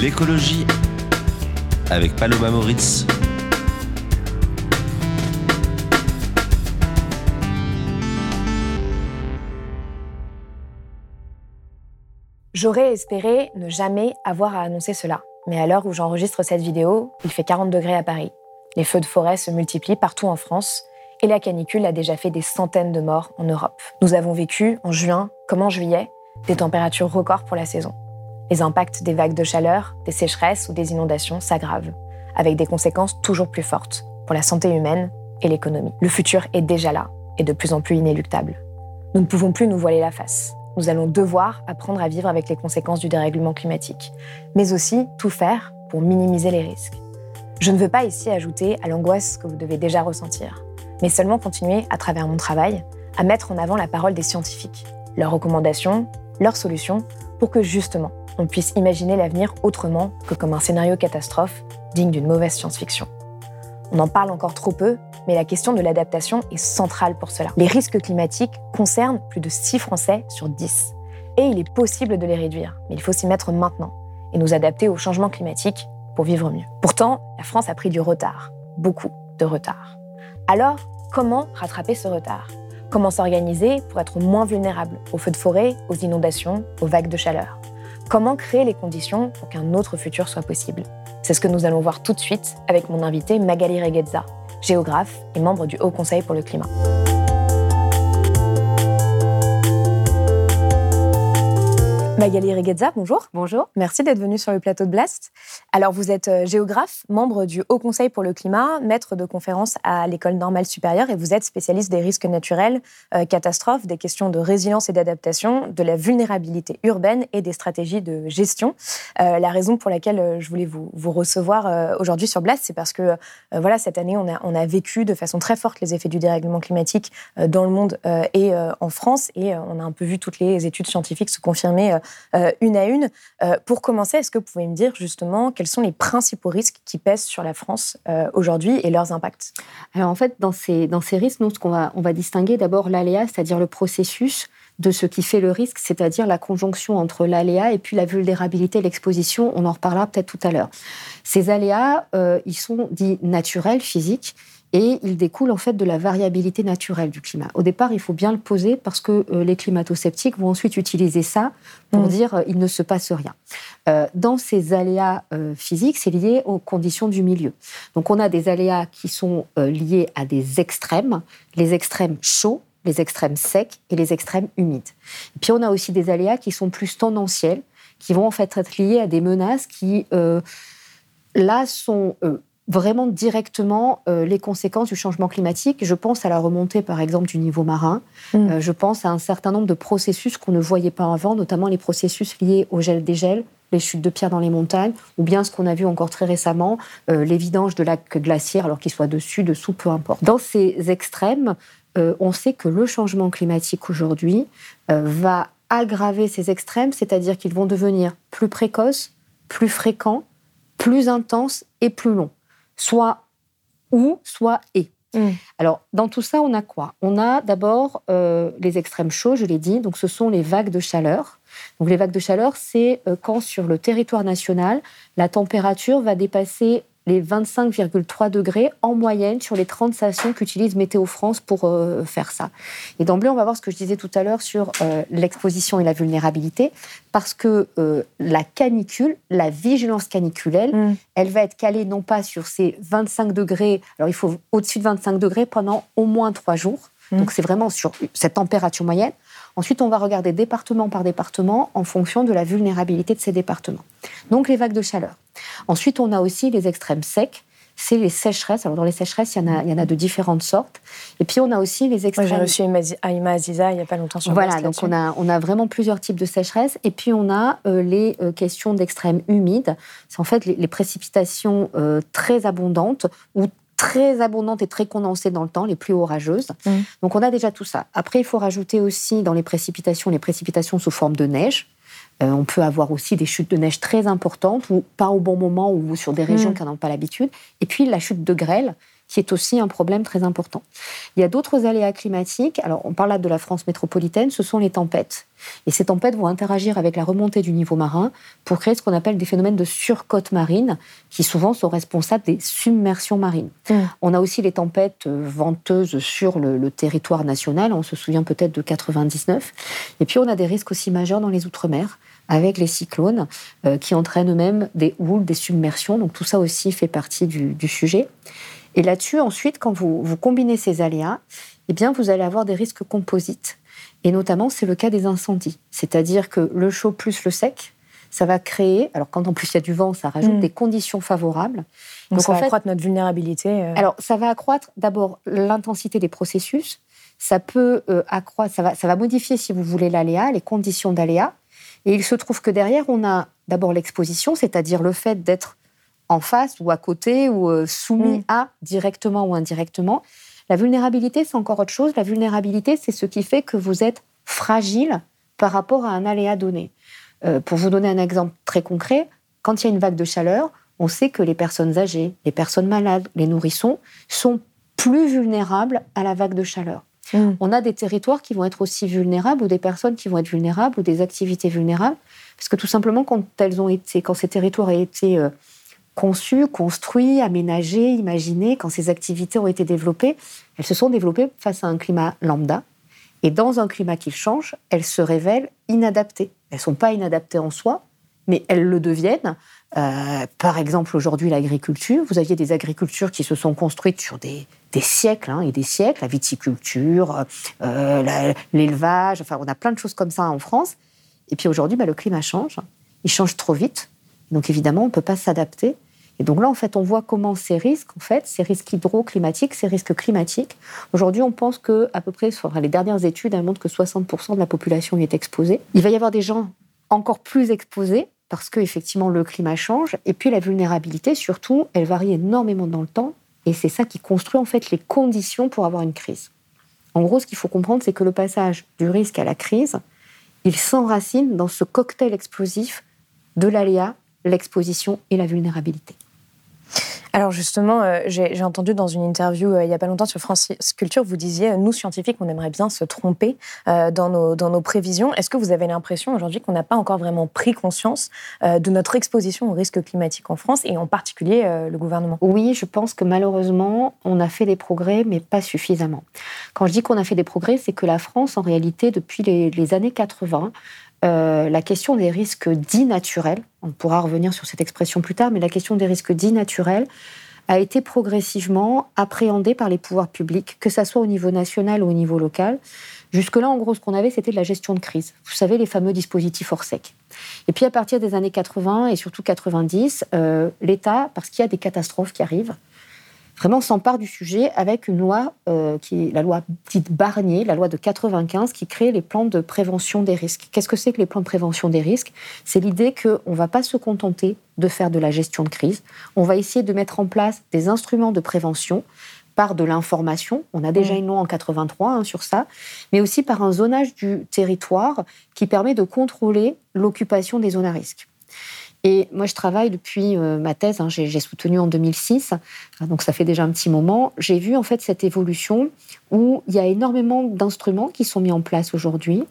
L'écologie avec Paloma Moritz. J'aurais espéré ne jamais avoir à annoncer cela. Mais à l'heure où j'enregistre cette vidéo, il fait 40 degrés à Paris. Les feux de forêt se multiplient partout en France et la canicule a déjà fait des centaines de morts en Europe. Nous avons vécu, en juin comme en juillet, des températures records pour la saison. Les impacts des vagues de chaleur, des sécheresses ou des inondations s'aggravent, avec des conséquences toujours plus fortes pour la santé humaine et l'économie. Le futur est déjà là et de plus en plus inéluctable. Nous ne pouvons plus nous voiler la face. Nous allons devoir apprendre à vivre avec les conséquences du dérèglement climatique, mais aussi tout faire pour minimiser les risques. Je ne veux pas ici ajouter à l'angoisse que vous devez déjà ressentir mais seulement continuer, à travers mon travail, à mettre en avant la parole des scientifiques, leurs recommandations, leurs solutions, pour que justement, on puisse imaginer l'avenir autrement que comme un scénario catastrophe digne d'une mauvaise science-fiction. On en parle encore trop peu, mais la question de l'adaptation est centrale pour cela. Les risques climatiques concernent plus de 6 Français sur 10. Et il est possible de les réduire, mais il faut s'y mettre maintenant et nous adapter au changement climatique pour vivre mieux. Pourtant, la France a pris du retard, beaucoup de retard. Alors, comment rattraper ce retard? Comment s'organiser pour être moins vulnérable aux feux de forêt, aux inondations, aux vagues de chaleur? Comment créer les conditions pour qu'un autre futur soit possible? C'est ce que nous allons voir tout de suite avec mon invité Magali Reguezza, géographe et membre du Haut Conseil pour le climat. Magali Reguezza, bonjour. Bonjour. Merci d'être venue sur le plateau de Blast. Alors, vous êtes euh, géographe, membre du Haut Conseil pour le climat, maître de conférences à l'École normale supérieure et vous êtes spécialiste des risques naturels, euh, catastrophes, des questions de résilience et d'adaptation, de la vulnérabilité urbaine et des stratégies de gestion. Euh, la raison pour laquelle je voulais vous, vous recevoir aujourd'hui sur Blast, c'est parce que voilà, cette année, on a, on a vécu de façon très forte les effets du dérèglement climatique dans le monde et en France et on a un peu vu toutes les études scientifiques se confirmer euh, une à une. Euh, pour commencer, est-ce que vous pouvez me dire justement quels sont les principaux risques qui pèsent sur la France euh, aujourd'hui et leurs impacts? Alors en fait, dans ces, dans ces risques, nous, ce qu'on va, on va distinguer d'abord l'aléa, c'est-à-dire le processus de ce qui fait le risque, c'est-à-dire la conjonction entre l'aléa et puis la vulnérabilité, l'exposition. On en reparlera peut-être tout à l'heure. Ces aléas, ils sont dits naturels, physiques et il découle en fait de la variabilité naturelle du climat. Au départ, il faut bien le poser parce que euh, les climato-sceptiques vont ensuite utiliser ça pour mm. dire euh, il ne se passe rien. Euh, dans ces aléas physiques, c'est lié aux conditions du milieu. Donc on a des aléas qui sont liés à des extrêmes, les extrêmes chauds, les extrêmes secs et les extrêmes humides. Et puis on a aussi des aléas qui sont plus tendanciels, qui vont en fait être liés à des menaces qui là sont vraiment directement euh, les conséquences du changement climatique. Je pense à la remontée, par exemple, du niveau marin. Mm. Euh, je pense à un certain nombre de processus qu'on ne voyait pas avant, notamment les processus liés au gel-dégel, les chutes de pierres dans les montagnes, ou bien ce qu'on a vu encore très récemment, euh, les vidanges de lacs glaciaires, alors qu'ils soient dessus, dessous, peu importe. Dans ces extrêmes, on sait que le changement climatique aujourd'hui va aggraver ces extrêmes, c'est-à-dire qu'ils vont devenir plus précoces, plus fréquents, plus intenses et plus longs soit ou, soit et. Mm. Alors, dans tout ça, on a quoi? On a d'abord euh, les extrêmes chauds, je l'ai dit, donc ce sont les vagues de chaleur. Donc, les vagues de chaleur, c'est euh, quand sur le territoire national, la température va dépasser les 25,3 degrés en moyenne sur les 30 stations qu'utilise Météo France pour euh, faire ça. Et d'emblée, on va voir ce que je disais tout à l'heure sur euh, l'exposition et la vulnérabilité, parce que euh, la canicule, la vigilance caniculaire, mm. elle va être calée non pas sur ces 25 degrés, alors il faut au-dessus de 25 degrés pendant au moins trois jours. Mm. Donc c'est vraiment sur cette température moyenne. Ensuite, on va regarder département par département en fonction de la vulnérabilité de ces départements. Donc les vagues de chaleur. Ensuite, on a aussi les extrêmes secs, c'est les sécheresses. Alors dans les sécheresses, il y, en a, il y en a de différentes sortes. Et puis on a aussi les extrêmes. J'ai reçu Aïma Aziza il n'y a pas longtemps sur Voilà, donc on a, on a vraiment plusieurs types de sécheresses. Et puis on a euh, les euh, questions d'extrêmes humides. C'est en fait les, précipitations euh, très abondantes ou très abondantes et très condensées dans le temps, les plus orageuses. Mmh. Donc on a déjà tout ça. Après, il faut rajouter aussi dans les précipitations les précipitations sous forme de neige. Euh, on peut avoir aussi des chutes de neige très importantes ou pas au bon moment ou sur des régions mmh. qui n'en ont pas l'habitude. Et puis la chute de grêle, qui est aussi un problème très important. Il y a d'autres aléas climatiques. Alors, on parle là de la France métropolitaine, ce sont les tempêtes. Et ces tempêtes vont interagir avec la remontée du niveau marin pour créer ce qu'on appelle des phénomènes de surcote marine, qui souvent sont responsables des submersions marines. Mmh. On a aussi les tempêtes euh, venteuses sur le, territoire national. On se souvient peut-être de 99. Et puis, on a des risques aussi majeurs dans les Outre-mer avec les cyclones euh, qui entraînent eux-mêmes des houles, des submersions. Donc tout ça aussi fait partie du, du sujet. Et là-dessus, ensuite, quand vous, vous combinez ces aléas, eh bien, vous allez avoir des risques composites. Et notamment, c'est le cas des incendies. C'est-à-dire que le chaud plus le sec, ça va créer, alors quand en plus il y a du vent, ça rajoute mm. des conditions favorables. Donc, ça va accroître notre vulnérabilité. Euh. Alors ça va accroître d'abord l'intensité des processus, ça peut euh, accroître, ça va, ça va modifier si vous voulez l'aléa, les conditions d'aléa. Et il se trouve que derrière, on a d'abord l'exposition, c'est-à-dire le fait d'être en face ou à côté ou euh, soumis mm. à directement ou indirectement. La vulnérabilité, c'est encore autre chose. La vulnérabilité, c'est ce qui fait que vous êtes fragile par rapport à un aléa donné. Euh, pour vous donner un exemple très concret, quand il y a une vague de chaleur, on sait que les personnes âgées, les personnes malades, les nourrissons sont plus vulnérables à la vague de chaleur. Mm. On a des territoires qui vont être aussi vulnérables ou des personnes qui vont être vulnérables ou des activités vulnérables parce que tout simplement quand elles ont été, quand ces territoires ont été euh, conçues, construits, aménagés, imaginés, quand ces activités ont été développées, elles se sont développées face à un climat lambda. Et dans un climat qui change, elles se révèlent inadaptées. Elles ne sont pas inadaptées en soi, mais elles le deviennent. Euh, par exemple, aujourd'hui, l'agriculture. Vous aviez des agricultures qui se sont construites sur des, siècles hein, et des siècles, la viticulture, euh, l'élevage, enfin, on a plein de choses comme ça en France. Et puis aujourd'hui, bah, le climat change. Il change trop vite. Donc évidemment, on ne peut pas s'adapter. Et donc là, en fait, on voit comment ces risques, en fait, ces risques hydroclimatiques, ces risques climatiques, aujourd'hui, on pense que à peu près, les dernières études elles montrent que 60% de la population y est exposée. Il va y avoir des gens encore plus exposés parce que effectivement le climat change. Et puis la vulnérabilité, surtout, elle varie énormément dans le temps. Et c'est ça qui construit en fait les conditions pour avoir une crise. En gros, ce qu'il faut comprendre, c'est que le passage du risque à la crise, il s'enracine dans ce cocktail explosif de l'aléa, l'exposition et la vulnérabilité. Alors justement, euh, j'ai entendu dans une interview euh, il n'y a pas longtemps sur France Culture, vous disiez, nous scientifiques, on aimerait bien se tromper euh, dans, nos, dans nos prévisions. Est-ce que vous avez l'impression aujourd'hui qu'on n'a pas encore vraiment pris conscience de notre exposition au risque climatique en France et en particulier le gouvernement? Oui, je pense que malheureusement, on a fait des progrès, mais pas suffisamment. Quand je dis qu'on a fait des progrès, c'est que la France, en réalité, depuis les, les années 80, euh, la question des risques dits naturels, on pourra revenir sur cette expression plus tard, mais la question des risques dits naturels a été progressivement appréhendée par les pouvoirs publics, que ce soit au niveau national ou au niveau local. Jusque-là, en gros, ce qu'on avait, c'était de la gestion de crise. Vous savez, les fameux dispositifs hors sec. Et puis, à partir des années 80 et surtout 90, euh, l'État, parce qu'il y a des catastrophes qui arrivent, vraiment s'empare du sujet avec une loi euh, qui est la loi dite Barnier, la loi de 95, qui crée les plans de prévention des risques. Qu'est-ce que c'est que les plans de prévention des risques? C'est l'idée qu'on ne va pas se contenter de faire de la gestion de crise, on va essayer de mettre en place des instruments de prévention par de l'information, on a déjà mmh. une loi en 83 hein, sur ça, mais aussi par un zonage du territoire qui permet de contrôler l'occupation des zones à risque. Et moi, je travaille depuis euh, ma thèse, hein, j'ai soutenu en 2006, donc ça fait déjà un petit moment. J'ai vu en fait cette évolution où il y a énormément d'instruments qui sont mis en place aujourd'hui.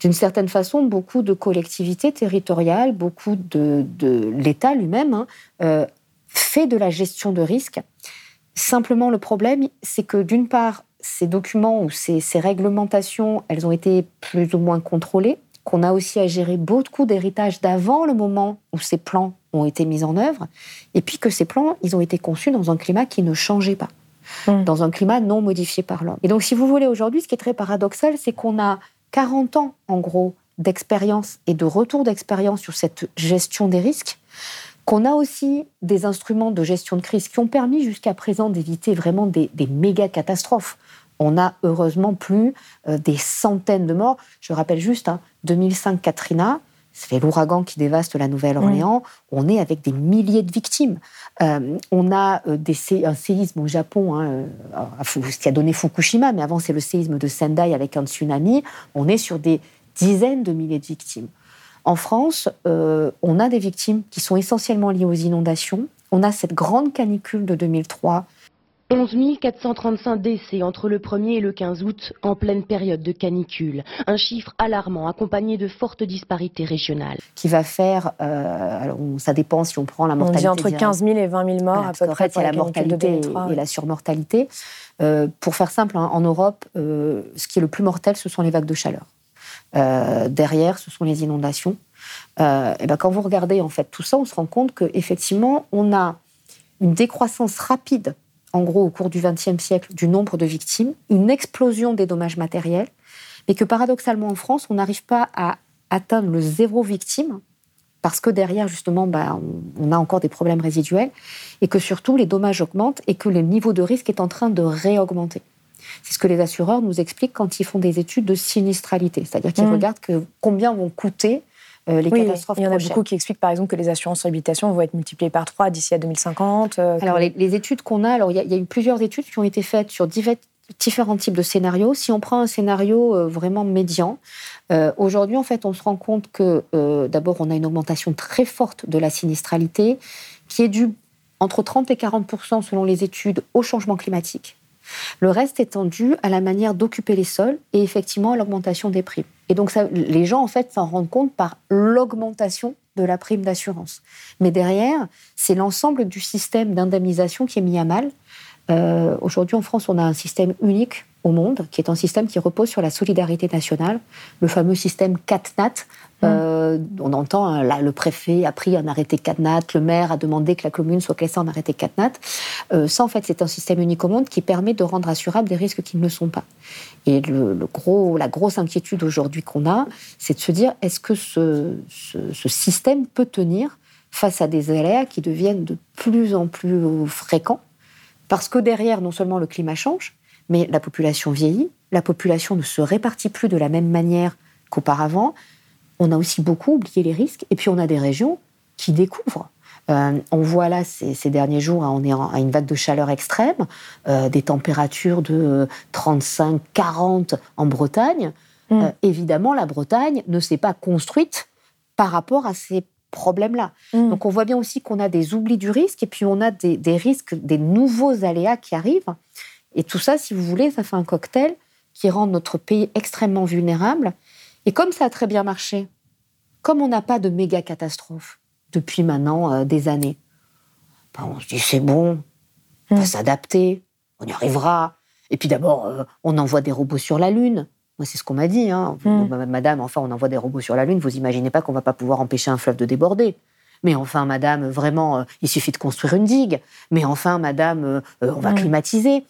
D'une certaine façon, beaucoup de collectivités territoriales, beaucoup de, l'État lui-même hein, euh, fait de la gestion de risque. Simplement, le problème, c'est que d'une part, ces documents ou ces réglementations, elles ont été plus ou moins contrôlées qu'on a aussi à gérer beaucoup d'héritage d'avant le moment où ces plans ont été mis en œuvre, et puis que ces plans, ils ont été conçus dans un climat qui ne changeait pas, hmm. dans un climat non modifié par l'homme. Et donc, si vous voulez, aujourd'hui, ce qui est très paradoxal, c'est qu'on a 40 ans, en gros, d'expérience et de retour d'expérience sur cette gestion des risques, qu'on a aussi des instruments de gestion de crise qui ont permis jusqu'à présent d'éviter vraiment des, méga catastrophes. On a heureusement plus euh, des centaines de morts. Je rappelle juste, 2005 hein, Katrina, c'est l'ouragan qui dévaste la Nouvelle-Orléans. On est avec des milliers de victimes. Euh, on a euh, des, un séisme au Japon, hein, ce qui a donné Fukushima, mais avant c'est le séisme de Sendai avec un tsunami. On est sur des dizaines de milliers de victimes. En France, euh, on a des victimes qui sont essentiellement liées aux inondations. On a cette grande canicule de 2003. 11 435 décès entre le 1er et le 15 août en pleine période de canicule. Un chiffre alarmant accompagné de fortes disparités régionales. Qui va faire, euh, alors ça dépend si on prend la mortalité. On dit entre 15 000 et 20 000 morts à peu près. En fait, il y a la mortalité et, la surmortalité. Euh, pour faire simple, hein, en Europe, ce qui est le plus mortel, ce sont les vagues de chaleur. Euh, derrière, ce sont les inondations. Euh, et ben, quand vous regardez en fait tout ça, on se rend compte qu'effectivement, on a une décroissance rapide, en gros, au cours du XXe siècle, du nombre de victimes, une explosion des dommages matériels, mais que paradoxalement en France, on n'arrive pas à atteindre le zéro victime, parce que derrière, justement, ben, on, a encore des problèmes résiduels, et que surtout, les dommages augmentent et que le niveau de risque est en train de réaugmenter. C'est ce que les assureurs nous expliquent quand ils font des études de sinistralité, c'est-à-dire qu'ils mmh. regardent que combien vont coûter euh, catastrophes Il y en a beaucoup qui expliquent, par exemple, que les assurances habitation vont être multipliées par 3 d'ici à 2050. Euh, alors, les, études qu'on a, alors il y, a eu plusieurs études qui ont été faites sur différents types de scénarios. Si on prend un scénario euh, vraiment médian, aujourd'hui, en fait, on se rend compte que d'abord, on a une augmentation très forte de la sinistralité qui est due entre 30 et 40% selon les études au changement climatique. Le reste étant dû à la manière d'occuper les sols et effectivement à l'augmentation des primes. Et donc les gens en fait s'en rendent compte par l'augmentation de la prime d'assurance. Mais derrière, c'est l'ensemble du système d'indemnisation qui est mis à mal. Euh, aujourd'hui en France, on a un système unique au monde, qui est un système qui repose sur la solidarité nationale, le fameux système CatNat. Mmh. Euh, on entend, hein, là, le préfet a pris un arrêté CatNat, le maire a demandé que la commune soit classée en arrêté CatNat. Euh, ça, en fait, c'est un système unique au monde qui permet de rendre assurables des risques qui ne le sont pas. Et le, gros, la grosse inquiétude aujourd'hui qu'on a, c'est de se dire, est-ce que ce, ce système peut tenir face à des aléas qui deviennent de plus en plus fréquents Parce que derrière, non seulement le climat change, mais la population vieillit, la population ne se répartit plus de la même manière qu'auparavant. On a aussi beaucoup oublié les risques, et puis on a des régions qui découvrent. Euh, on voit là ces, derniers jours, hein, on est à une vague de chaleur extrême, euh, des températures de 35-40 en Bretagne. Mm. Euh, évidemment, la Bretagne ne s'est pas construite par rapport à ces problèmes-là. Mm. Donc on voit bien aussi qu'on a des oublis du risque et puis on a des risques, des nouveaux aléas qui arrivent. Et tout ça, si vous voulez, ça fait un cocktail qui rend notre pays extrêmement vulnérable. Et comme ça a très bien marché, comme on n'a pas de méga catastrophe depuis maintenant euh, des années, ben, on se dit c'est bon, on va hmm. s'adapter, on y arrivera. Et puis d'abord, euh, on envoie des robots sur la Lune. Moi, c'est ce qu'on m'a dit. Hein. Hmm. Madame, enfin, on envoie des robots sur la Lune. Vous imaginez pas qu'on va pas pouvoir empêcher un fleuve de déborder. Mais enfin, madame, vraiment, euh, il suffit de construire une digue. Mais enfin, madame, on va hmm. climatiser.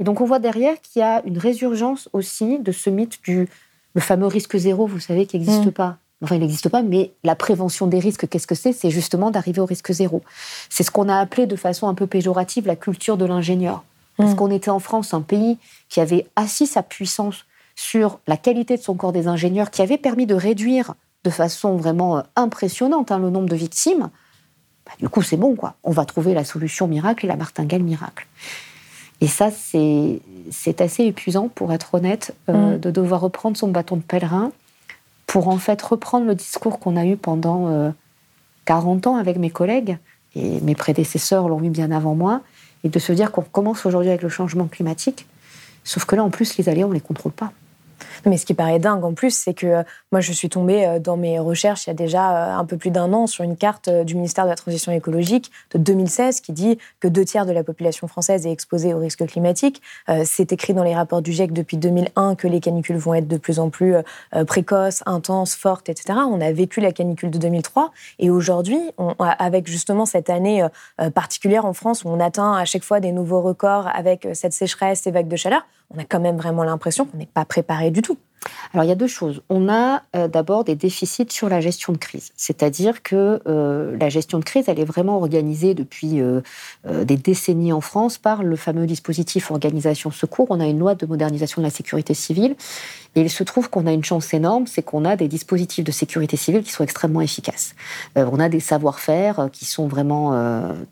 Et donc on voit derrière qu'il y a une résurgence aussi de ce mythe du le fameux risque zéro, vous savez, qui n'existe mm. pas. Enfin, il n'existe pas, mais la prévention des risques, qu'est-ce que c'est? C'est justement d'arriver au risque zéro. C'est ce qu'on a appelé de façon un peu péjorative la culture de l'ingénieur. Parce qu'on était en France un pays qui avait assis sa puissance sur la qualité de son corps des ingénieurs, qui avait permis de réduire de façon vraiment euh, impressionnante hein, le nombre de victimes. Bah, du coup, c'est bon, quoi. On va trouver la solution miracle et la martingale miracle. Et ça, c'est assez épuisant, pour être honnête, euh, mm. de devoir reprendre son bâton de pèlerin pour en fait reprendre le discours qu'on a eu pendant 40 euh, ans avec mes collègues, et mes prédécesseurs l'ont eu bien avant moi, et de se dire qu'on commence aujourd'hui avec le changement climatique, sauf que là, en plus, les alliés, on ne les contrôle pas. Mais ce qui paraît dingue en plus, c'est que euh, moi, je suis tombée euh, dans mes recherches il y a déjà euh, un peu plus d'un an sur une carte du ministère de la Transition écologique de 2016 qui dit que deux tiers de la population française est exposée au risque climatique. C'est écrit dans les rapports du GIEC depuis 2001 que les canicules vont être de plus en plus précoces, intenses, fortes, etc. On a vécu la canicule de 2003 et aujourd'hui, avec justement cette année particulière en France où on atteint à chaque fois des nouveaux records avec cette sécheresse, ces vagues de chaleur, on a quand même vraiment l'impression qu'on n'est pas préparé du tout. alors il y a deux choses. On a euh, d'abord des déficits sur la gestion de crise, c'est-à-dire que euh, la gestion de crise, elle est vraiment organisée depuis euh, des décennies en France par le fameux dispositif organisation secours. On a une loi de modernisation de la sécurité civile et il se trouve qu'on a une chance énorme, c'est qu'on a des dispositifs de sécurité civile qui sont extrêmement efficaces. on a des savoir-faire qui sont vraiment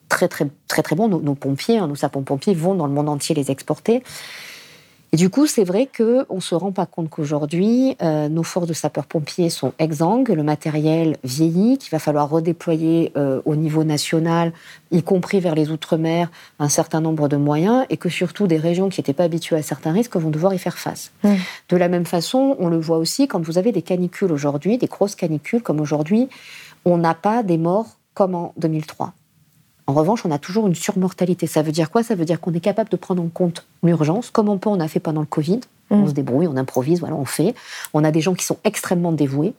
très très très très bons. Nos, pompiers, hein, nos sapons-pompiers vont dans le monde entier les exporter. Et du coup, c'est vrai qu'on ne se rend pas compte qu'aujourd'hui, euh, nos forces de sapeurs-pompiers sont exsangues, le matériel vieillit, qu'il va falloir redéployer euh, au niveau national, y compris vers les Outre-mer, un certain nombre de moyens, et que surtout des régions qui n'étaient pas habituées à certains risques vont devoir y faire face. Mmh. De la même façon, on le voit aussi quand vous avez des canicules aujourd'hui, des grosses canicules comme aujourd'hui, on n'a pas des morts comme en 2003. En revanche, on a toujours une surmortalité. Ça veut dire quoi? Ça veut dire qu'on est capable de prendre en compte l'urgence, comme on peut, on a fait pendant le Covid. On mm. se débrouille, on improvise, voilà, on fait. On a des gens qui sont extrêmement dévoués.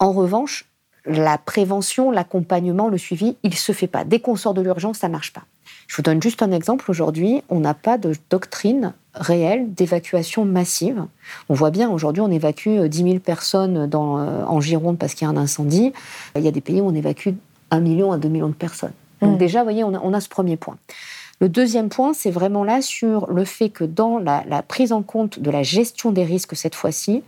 En revanche, la prévention, l'accompagnement, le suivi, il ne se fait pas. Dès qu'on sort de l'urgence, ça ne marche pas. Je vous donne juste un exemple. Aujourd'hui, on n'a pas de doctrine réelle d'évacuation massive. On voit bien, aujourd'hui, on évacue 10 000 personnes dans, euh, en Gironde parce qu'il y a un incendie. Il y a des pays où on évacue 1 million à 2 millions de personnes. Donc mm. déjà, vous voyez, on a, ce premier point. Le deuxième point, c'est vraiment là sur le fait que dans la, prise en compte de la gestion des risques cette fois-ci,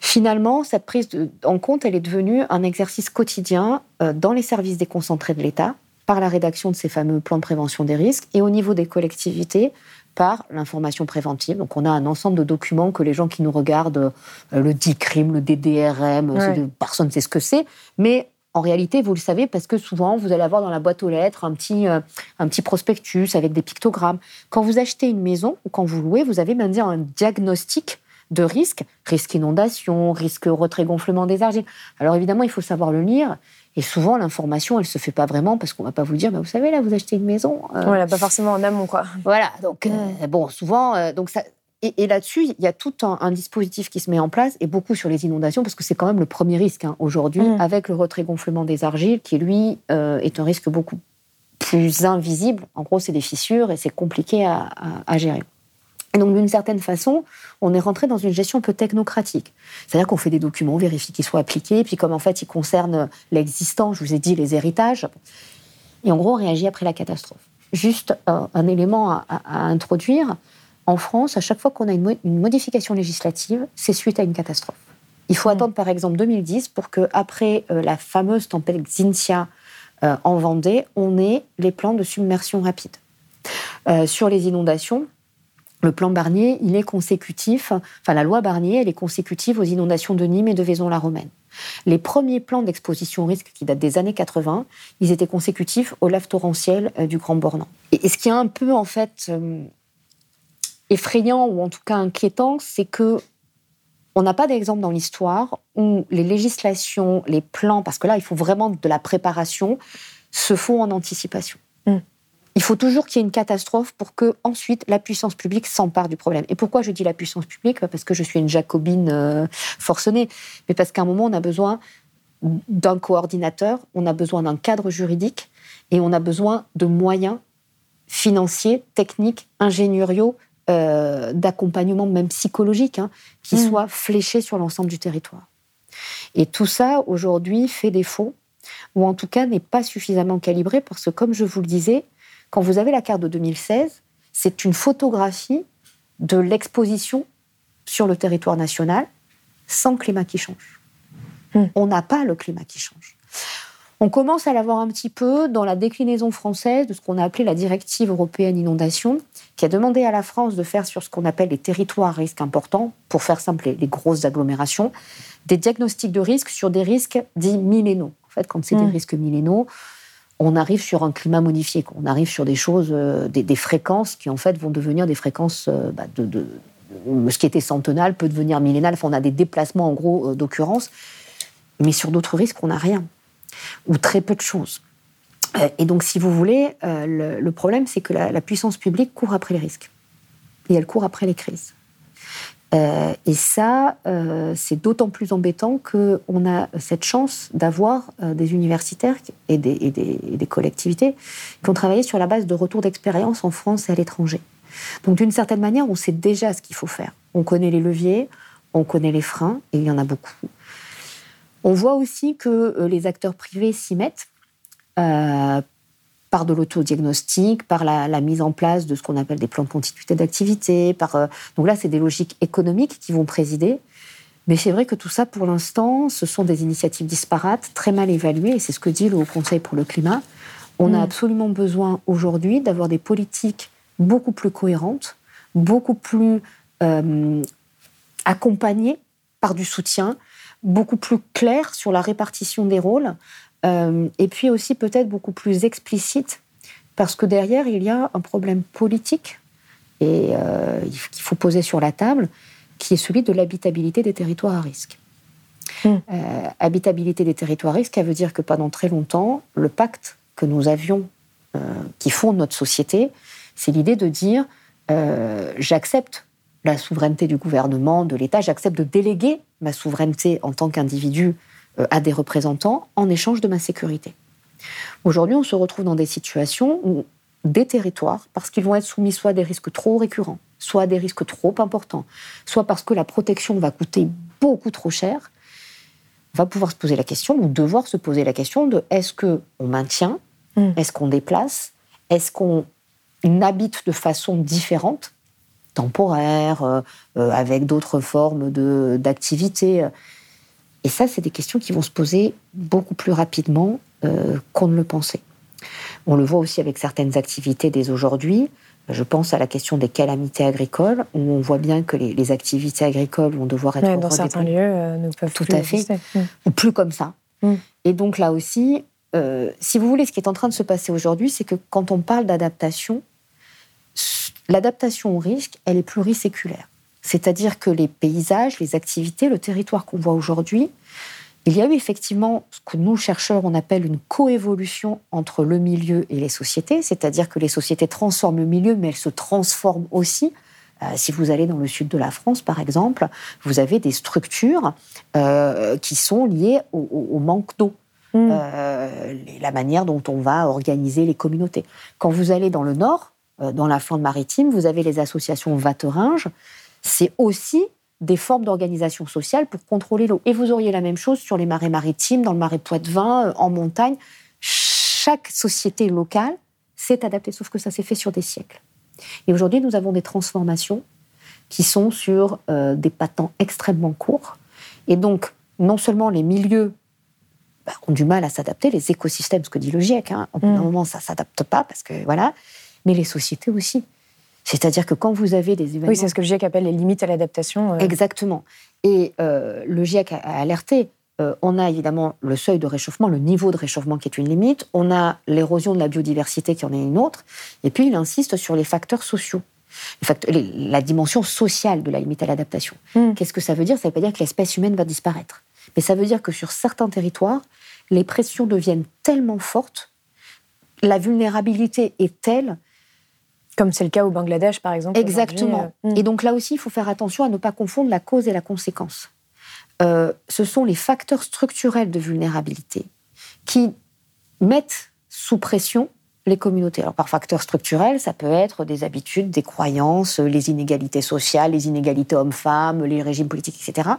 finalement, cette prise en compte, elle est devenue un exercice quotidien euh, dans les services déconcentrés de l'État, par la rédaction de ces fameux plans de prévention des risques, et au niveau des collectivités, par l'information préventive. Donc on a un ensemble de documents que les gens qui nous regardent, euh, le DICRIM, le DDRM, personne ne sait ce que c'est, mais en réalité, vous le savez parce que souvent, vous allez avoir dans la boîte aux lettres un petit, euh, un petit prospectus avec des pictogrammes. Quand vous achetez une maison ou quand vous louez, vous avez même un diagnostic de risque, risque inondation, risque retrait-gonflement des argiles. Alors évidemment, il faut savoir le lire. Et souvent, l'information, elle se fait pas vraiment parce qu'on va pas vous dire, bah, vous savez, là, vous achetez une maison. Euh... Voilà, pas forcément en amont, quoi. Voilà, donc, euh, bon, souvent, euh, donc ça, et, là-dessus, il y a tout un, dispositif qui se met en place, et beaucoup sur les inondations, parce que c'est quand même le premier risque hein, aujourd'hui, mm. avec le retrait-gonflement des argiles, qui lui euh, est un risque beaucoup plus invisible. En gros, c'est des fissures et c'est compliqué à, gérer. Et donc, d'une certaine façon, on est rentré dans une gestion un peu technocratique. C'est-à-dire qu'on fait des documents, on vérifie qu'ils soient appliqués, puis comme en fait, ils concernent l'existant, je vous ai dit, les héritages, et en gros, on réagit après la catastrophe. Juste un, élément à introduire, en France, à chaque fois qu'on a une, modification législative, c'est suite à une catastrophe. Il faut mm. attendre par exemple 2010 pour que, après euh, la fameuse tempête Xintia euh, en Vendée, on ait les plans de submersion rapide. Euh, sur les inondations, le plan Barnier, il est consécutif, enfin la loi Barnier, elle est consécutive aux inondations de Nîmes et de Vaison-la-Romaine. Les premiers plans d'exposition au risque qui datent des années 80, ils étaient consécutifs au lave torrentiel du Grand Bornand. Et, ce qui est un peu en fait effrayant ou en tout cas inquiétant, c'est que on n'a pas d'exemple dans l'histoire où les législations, les plans, parce que là, il faut vraiment de la préparation, se font en anticipation. Mm. Il faut toujours qu'il y ait une catastrophe pour que ensuite la puissance publique s'empare du problème. Et pourquoi je dis la puissance publique? Parce que je suis une jacobine euh, forcenée, mais parce qu'à un moment, on a besoin d'un coordinateur, on a besoin d'un cadre juridique et on a besoin de moyens financiers, techniques, ingénieriaux, euh, d'accompagnement même psychologique hein, qui mmh. soit fléché sur l'ensemble du territoire. Et tout ça, aujourd'hui, fait défaut, ou en tout cas n'est pas suffisamment calibré, parce que, comme je vous le disais, quand vous avez la carte de 2016, c'est une photographie de l'exposition sur le territoire national sans climat qui change. Mmh. On n'a pas le climat qui change. On commence à l'avoir un petit peu dans la déclinaison française de ce qu'on a appelé la directive européenne inondation, qui a demandé à la France de faire sur ce qu'on appelle les territoires à risque important, pour faire simple, les grosses agglomérations, des diagnostics de risque sur des risques dits millénaux. En fait, quand c'est des mmh. risques millénaux, on arrive sur un climat modifié, on arrive sur des choses, euh, des, fréquences qui en fait vont devenir des fréquences euh, bah, de, ce qui était centenal peut devenir millénal. Enfin, on a des déplacements en gros euh, d'occurrence, mais sur d'autres risques, on n'a rien ou très peu de choses. Euh, et donc, si vous voulez, euh, le, problème, c'est que la, puissance publique court après les risques. Et elle court après les crises. Euh, et ça, c'est d'autant plus embêtant qu'on a cette chance d'avoir des universitaires et des, et des, collectivités qui ont travaillé sur la base de retours d'expérience en France et à l'étranger. Donc, d'une certaine manière, on sait déjà ce qu'il faut faire. On connaît les leviers, On connaît les freins, et il y en a beaucoup. On voit aussi que euh, les acteurs privés s'y mettent euh, par de l'autodiagnostic, par la, mise en place de ce qu'on appelle des plans de continuité d'activité. Par, euh, donc là, c'est des logiques économiques qui vont présider. Mais c'est vrai que tout ça, pour l'instant, ce sont des initiatives disparates, très mal évaluées, et c'est ce que dit le Haut Conseil pour le climat. On a mm. absolument besoin aujourd'hui d'avoir des politiques beaucoup plus cohérentes, beaucoup plus euh, accompagnées par du soutien, beaucoup plus claires sur la répartition des rôles, euh, et puis aussi peut-être beaucoup plus explicites, parce que derrière, il y a un problème politique et euh, qu'il faut poser sur la table, qui est celui de l'habitabilité des territoires à risque. Mm. Euh, habitabilité des territoires à risque, ça veut dire que pendant très longtemps, le pacte que nous avions, qui fonde notre société, c'est l'idée de dire j'accepte la souveraineté du gouvernement, de l'État, j'accepte de déléguer ma souveraineté en tant qu'individu euh, à des représentants en échange de ma sécurité. Aujourd'hui, on se retrouve dans des situations où des territoires, parce qu'ils vont être soumis soit à des risques trop récurrents, soit à des risques trop importants, soit parce que la protection va coûter beaucoup trop cher, va pouvoir se poser la question, ou devoir se poser la question de est-ce qu'on maintient Mm. Est-ce qu'on déplace Est-ce qu'on habite de façon différente, temporaire, euh, euh, avec d'autres formes d'activité Et ça, c'est des questions qui vont se poser beaucoup plus rapidement euh, qu'on ne le pensait. On le voit aussi avec certaines activités dès aujourd'hui. Je pense à la question des calamités agricoles, où on voit bien que les, activités agricoles vont devoir être dans certains lieux ne peuvent tout à fait, mm. ou plus comme ça. Mm. Et donc là aussi, euh, si vous voulez, ce qui est en train de se passer aujourd'hui, c'est que quand on parle d'adaptation, l'adaptation au risque, elle est pluriséculaire. C'est-à-dire que les paysages, les activités, le territoire qu'on voit aujourd'hui, il y a eu effectivement ce que nous, chercheurs, on appelle une coévolution entre le milieu et les sociétés, c'est-à-dire que les sociétés transforment le milieu, mais elles se transforment aussi. Euh, si vous allez dans le sud de la France, par exemple, vous avez des structures euh, qui sont liées au manque d'eau. Mm. Euh, la manière dont on va organiser les communautés. Quand vous allez dans le nord, dans la Flandre maritime, vous avez les associations Vateringes. C'est aussi des formes d'organisation sociale pour contrôler l'eau. Et vous auriez la même chose sur les marais maritimes, dans le marais Poitevin, euh, en montagne. Chaque société locale s'est adaptée, sauf que ça s'est fait sur des siècles. Et aujourd'hui, nous avons des transformations qui sont sur des patents extrêmement courts. Et donc, non seulement les milieux bah, ont du mal à s'adapter, les écosystèmes, ce que dit le GIEC. Hein, un mm. moment, ça ne s'adapte pas, parce que voilà. Mais les sociétés aussi. C'est-à-dire que quand vous avez des événements. Oui, c'est ce que le GIEC appelle les limites à l'adaptation. Euh. Exactement. Et euh, le GIEC a, alerté. Euh, on a évidemment le seuil de réchauffement, le niveau de réchauffement qui est une limite. On a l'érosion de la biodiversité qui en est une autre. Et puis, il insiste sur les facteurs sociaux. la dimension sociale de la limite à l'adaptation. Mm. Qu'est-ce que ça veut dire? Ça ne veut pas dire que l'espèce humaine va disparaître. Mais ça veut dire que sur certains territoires, les pressions deviennent tellement fortes, la vulnérabilité est telle. Comme c'est le cas au Bangladesh, par exemple. Exactement. Euh, hmm. Et donc là aussi, il faut faire attention à ne pas confondre la cause et la conséquence. Euh, ce sont les facteurs structurels de vulnérabilité qui mettent sous pression les communautés. Alors par facteurs structurels, ça peut être des habitudes, des croyances, les inégalités sociales, les inégalités hommes-femmes, les régimes politiques, etc.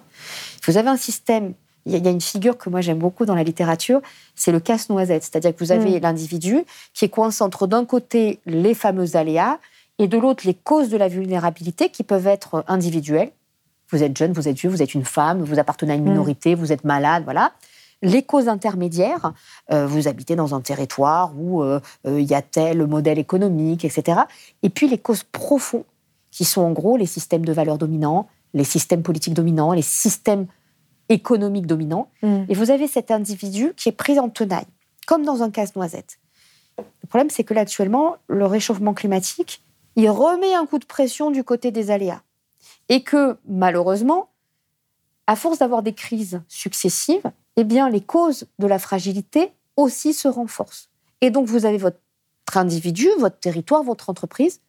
Vous avez un système il y a une figure que moi j'aime beaucoup dans la littérature, c'est le casse-noisette. C'est-à-dire que vous avez mm. l'individu qui est coincé entre d'un côté les fameux aléas et de l'autre les causes de la vulnérabilité qui peuvent être individuelles. Vous êtes jeune, vous êtes vieux, vous êtes une femme, vous appartenez à une mm. minorité, vous êtes malade, voilà. Les causes intermédiaires, euh, vous habitez dans un territoire où euh, euh, il y a tel modèle économique, etc. Et puis les causes profondes, qui sont en gros les systèmes de valeurs dominants, les systèmes politiques dominants, les systèmes économique dominant. Mm. Et vous avez cet individu qui est pris en tenaille, comme dans un casse-noisette. Le problème, c'est que là, actuellement, le réchauffement climatique, il remet un coup de pression du côté des aléas. Et que, malheureusement, à force d'avoir des crises successives, eh bien, les causes de la fragilité aussi se renforcent. Et donc, vous avez votre individu, votre territoire, votre entreprise,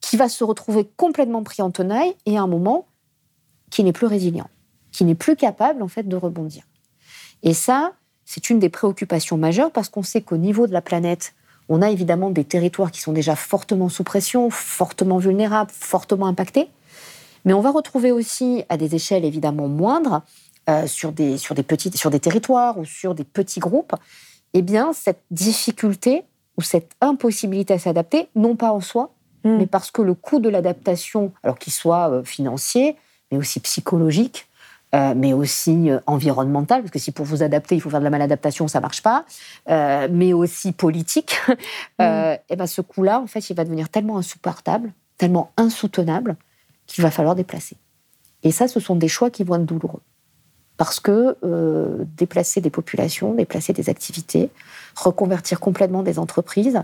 qui va se retrouver complètement pris en tenaille et à un moment qui n'est plus résilient qui n'est plus capable en fait de rebondir. Et ça, c'est une des préoccupations majeures parce qu'on sait qu'au niveau de la planète, on a évidemment des territoires qui sont déjà fortement sous pression, fortement vulnérables, fortement impactés. Mais on va retrouver aussi, à des échelles évidemment moindres, euh, sur, des, sur, des petites, sur des territoires ou sur des petits groupes, eh bien, cette difficulté ou cette impossibilité à s'adapter, non pas en soi, hmm. mais parce que le coût de l'adaptation, alors qu'il soit euh, financier, mais aussi psychologique, euh, mais aussi environnemental, parce que si pour vous adapter, il faut faire de la maladaptation, ça marche pas, mais aussi politique, et eh ben ce coût-là, en fait, il va devenir tellement insupportable, tellement insoutenable, qu'il va falloir déplacer. Et ça, ce sont des choix qui vont être douloureux parce que euh, déplacer des populations, déplacer des activités, reconvertir complètement des entreprises,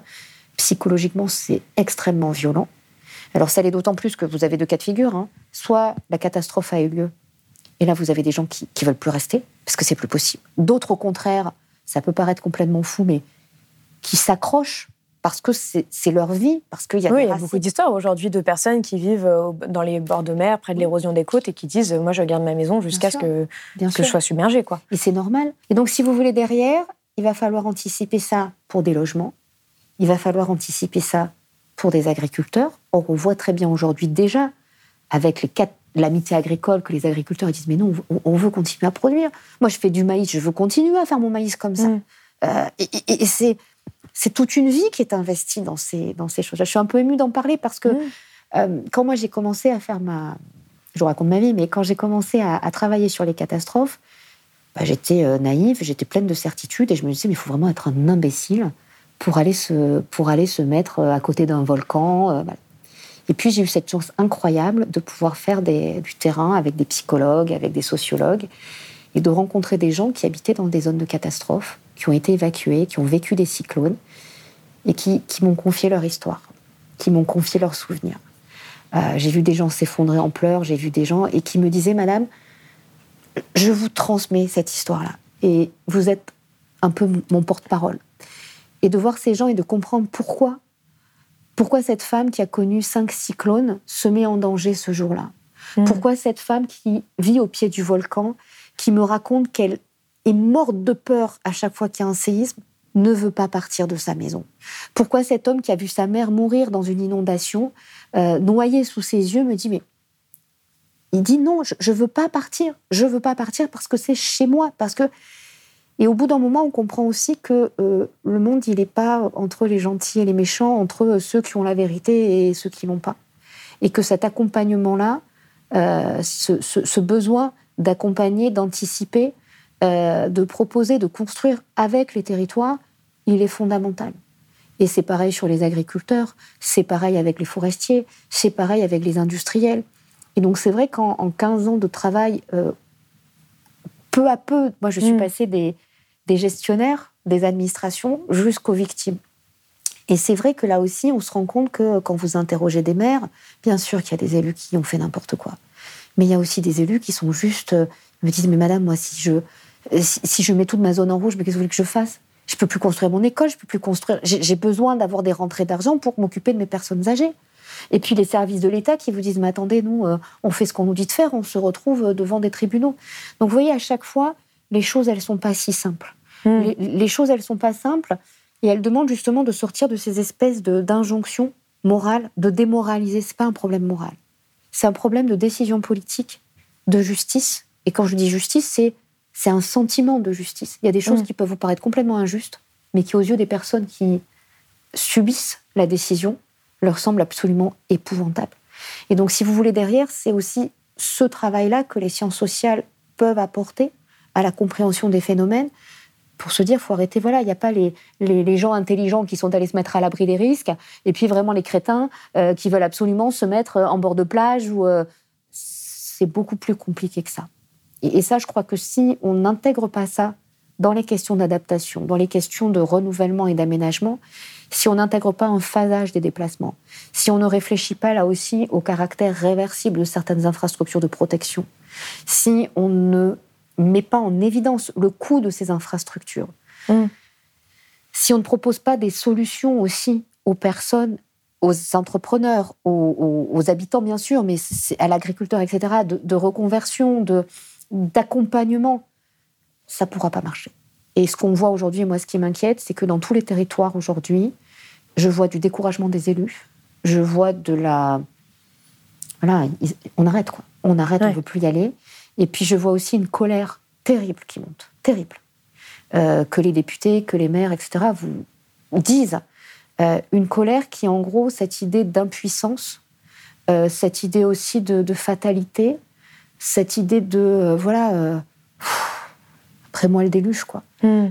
psychologiquement, c'est extrêmement violent. Alors ça l'est d'autant plus que vous avez deux cas de figure. Hein. Soit la catastrophe a eu lieu, et là vous avez des gens qui ne veulent plus rester, parce que c'est plus possible. D'autres, au contraire, ça peut paraître complètement fou, mais qui s'accrochent parce que c'est leur vie, parce qu'il y a, oui, il y a beaucoup d'histoires aujourd'hui de personnes qui vivent euh, dans les bords de mer, près de l'érosion des côtes, et qui disent moi je garde ma maison jusqu'à ce que, que je sois submergée, quoi. Et c'est normal. Et donc si vous voulez derrière, il va falloir anticiper ça pour des logements, il va falloir anticiper ça pour des agriculteurs. Or on voit très bien aujourd'hui déjà avec les quatre l'amitié agricole que les agriculteurs disent mais non on, veut continuer à produire. Moi je fais du maïs, je veux continuer à faire mon maïs comme ça. Mm. Euh, et c'est c'est toute une vie qui est investie dans ces, dans ces choses. Je suis un peu émue d'en parler parce que euh, quand moi j'ai commencé à faire ma. Je vous raconte ma vie, mais quand j'ai commencé à, travailler sur les catastrophes, bah, j'étais euh, naïve, j'étais pleine de certitudes et je me disais, mais il faut vraiment être un imbécile pour aller se, pour aller se mettre à côté d'un volcan. Et puis j'ai eu cette chance incroyable de pouvoir faire du terrain avec des psychologues, avec des sociologues, et de rencontrer des gens qui habitaient dans des zones de catastrophes qui ont été évacués, qui ont vécu des cyclones et qui, m'ont confié leur histoire, qui m'ont confié leurs souvenirs. Euh, j'ai vu des gens s'effondrer en pleurs, j'ai vu des gens et qui me disaient, Madame, je vous transmets cette histoire-là et vous êtes un peu mon porte-parole. Et de voir ces gens et de comprendre pourquoi, pourquoi cette femme qui a connu cinq cyclones se met en danger ce jour-là? Mmh. Pourquoi cette femme qui vit au pied du volcan, qui me raconte qu'elle est morte de peur à chaque fois qu'il y a un séisme, ne veut pas partir de sa maison? Pourquoi cet homme qui a vu sa mère mourir dans une inondation, euh, noyée sous ses yeux, me dit mais il dit non, je, ne veux pas partir, je veux pas partir parce que c'est chez moi, parce que et au bout d'un moment, on comprend aussi que euh, le monde, il n'est pas entre les gentils et les méchants, entre ceux qui ont la vérité et ceux qui l'ont pas, et que cet accompagnement-là, euh, ce, besoin d'accompagner, d'anticiper, euh, de proposer, de construire avec les territoires, il est fondamental. Et c'est pareil sur les agriculteurs, c'est pareil avec les forestiers, c'est pareil avec les industriels. Et donc c'est vrai qu'en 15 ans de travail, euh, peu à peu, moi je suis mm. passée des, des gestionnaires, des administrations, jusqu'aux victimes. Et c'est vrai que là aussi, on se rend compte que quand vous interrogez des maires, bien sûr qu'il y a des élus qui ont fait n'importe quoi. Mais il y a aussi des élus qui sont juste, euh, me disent, mais madame, moi, si je, si, je mets toute ma zone en rouge, mais qu'est-ce que vous voulez que je fasse? Je peux plus construire mon école, je peux plus construire. J'ai besoin d'avoir des rentrées d'argent pour m'occuper de mes personnes âgées. Et puis les services de l'État qui vous disent mais attendez, nous, euh, on fait ce qu'on nous dit de faire, on se retrouve euh, devant des tribunaux. Donc vous voyez, à chaque fois, les choses, elles sont pas si simples. Hmm. Les, choses, elles sont pas simples, et elles demandent justement de sortir de ces espèces d'injonctions morales, de démoraliser. C'est pas un problème moral, c'est un problème de décision politique, de justice. Et quand je dis justice, c'est c'est un sentiment de justice. Il y a des choses qui peuvent vous paraître complètement injustes, mais qui, aux yeux des personnes qui subissent la décision, leur semblent absolument épouvantables. Et donc, si vous voulez, derrière, c'est aussi ce travail-là que les sciences sociales peuvent apporter à la compréhension des phénomènes pour se dire, faut arrêter, voilà, il n'y a pas les, les, gens intelligents qui sont allés se mettre à l'abri des risques, et puis vraiment les crétins euh, qui veulent absolument se mettre en bord de plage, ou euh, c'est beaucoup plus compliqué que ça. Et, ça, je crois que si on n'intègre pas ça dans les questions d'adaptation, dans les questions de renouvellement et d'aménagement, si on n'intègre pas un phasage des déplacements, si on ne réfléchit pas là aussi au caractère réversible de certaines infrastructures de protection, si on ne met pas en évidence le coût de ces infrastructures, mm. si on ne propose pas des solutions aussi aux personnes, aux entrepreneurs, aux, habitants bien sûr, mais à l'agriculteur, etc., de, de reconversion, de, d'accompagnement, ça ne pourra pas marcher. Et ce qu'on voit aujourd'hui, moi, ce qui m'inquiète, c'est que dans tous les territoires aujourd'hui, je vois du découragement des élus, je vois de la voilà, on arrête quoi. On arrête, on ne veut plus y aller. Et puis je vois aussi une colère terrible qui monte, terrible. Euh, que les députés, que les maires, etc., vous disent. Euh, une colère qui, en gros, cette idée d'impuissance, euh, cette idée aussi de, fatalité, cette idée de, voilà, après moi le déluge, quoi. Hmm.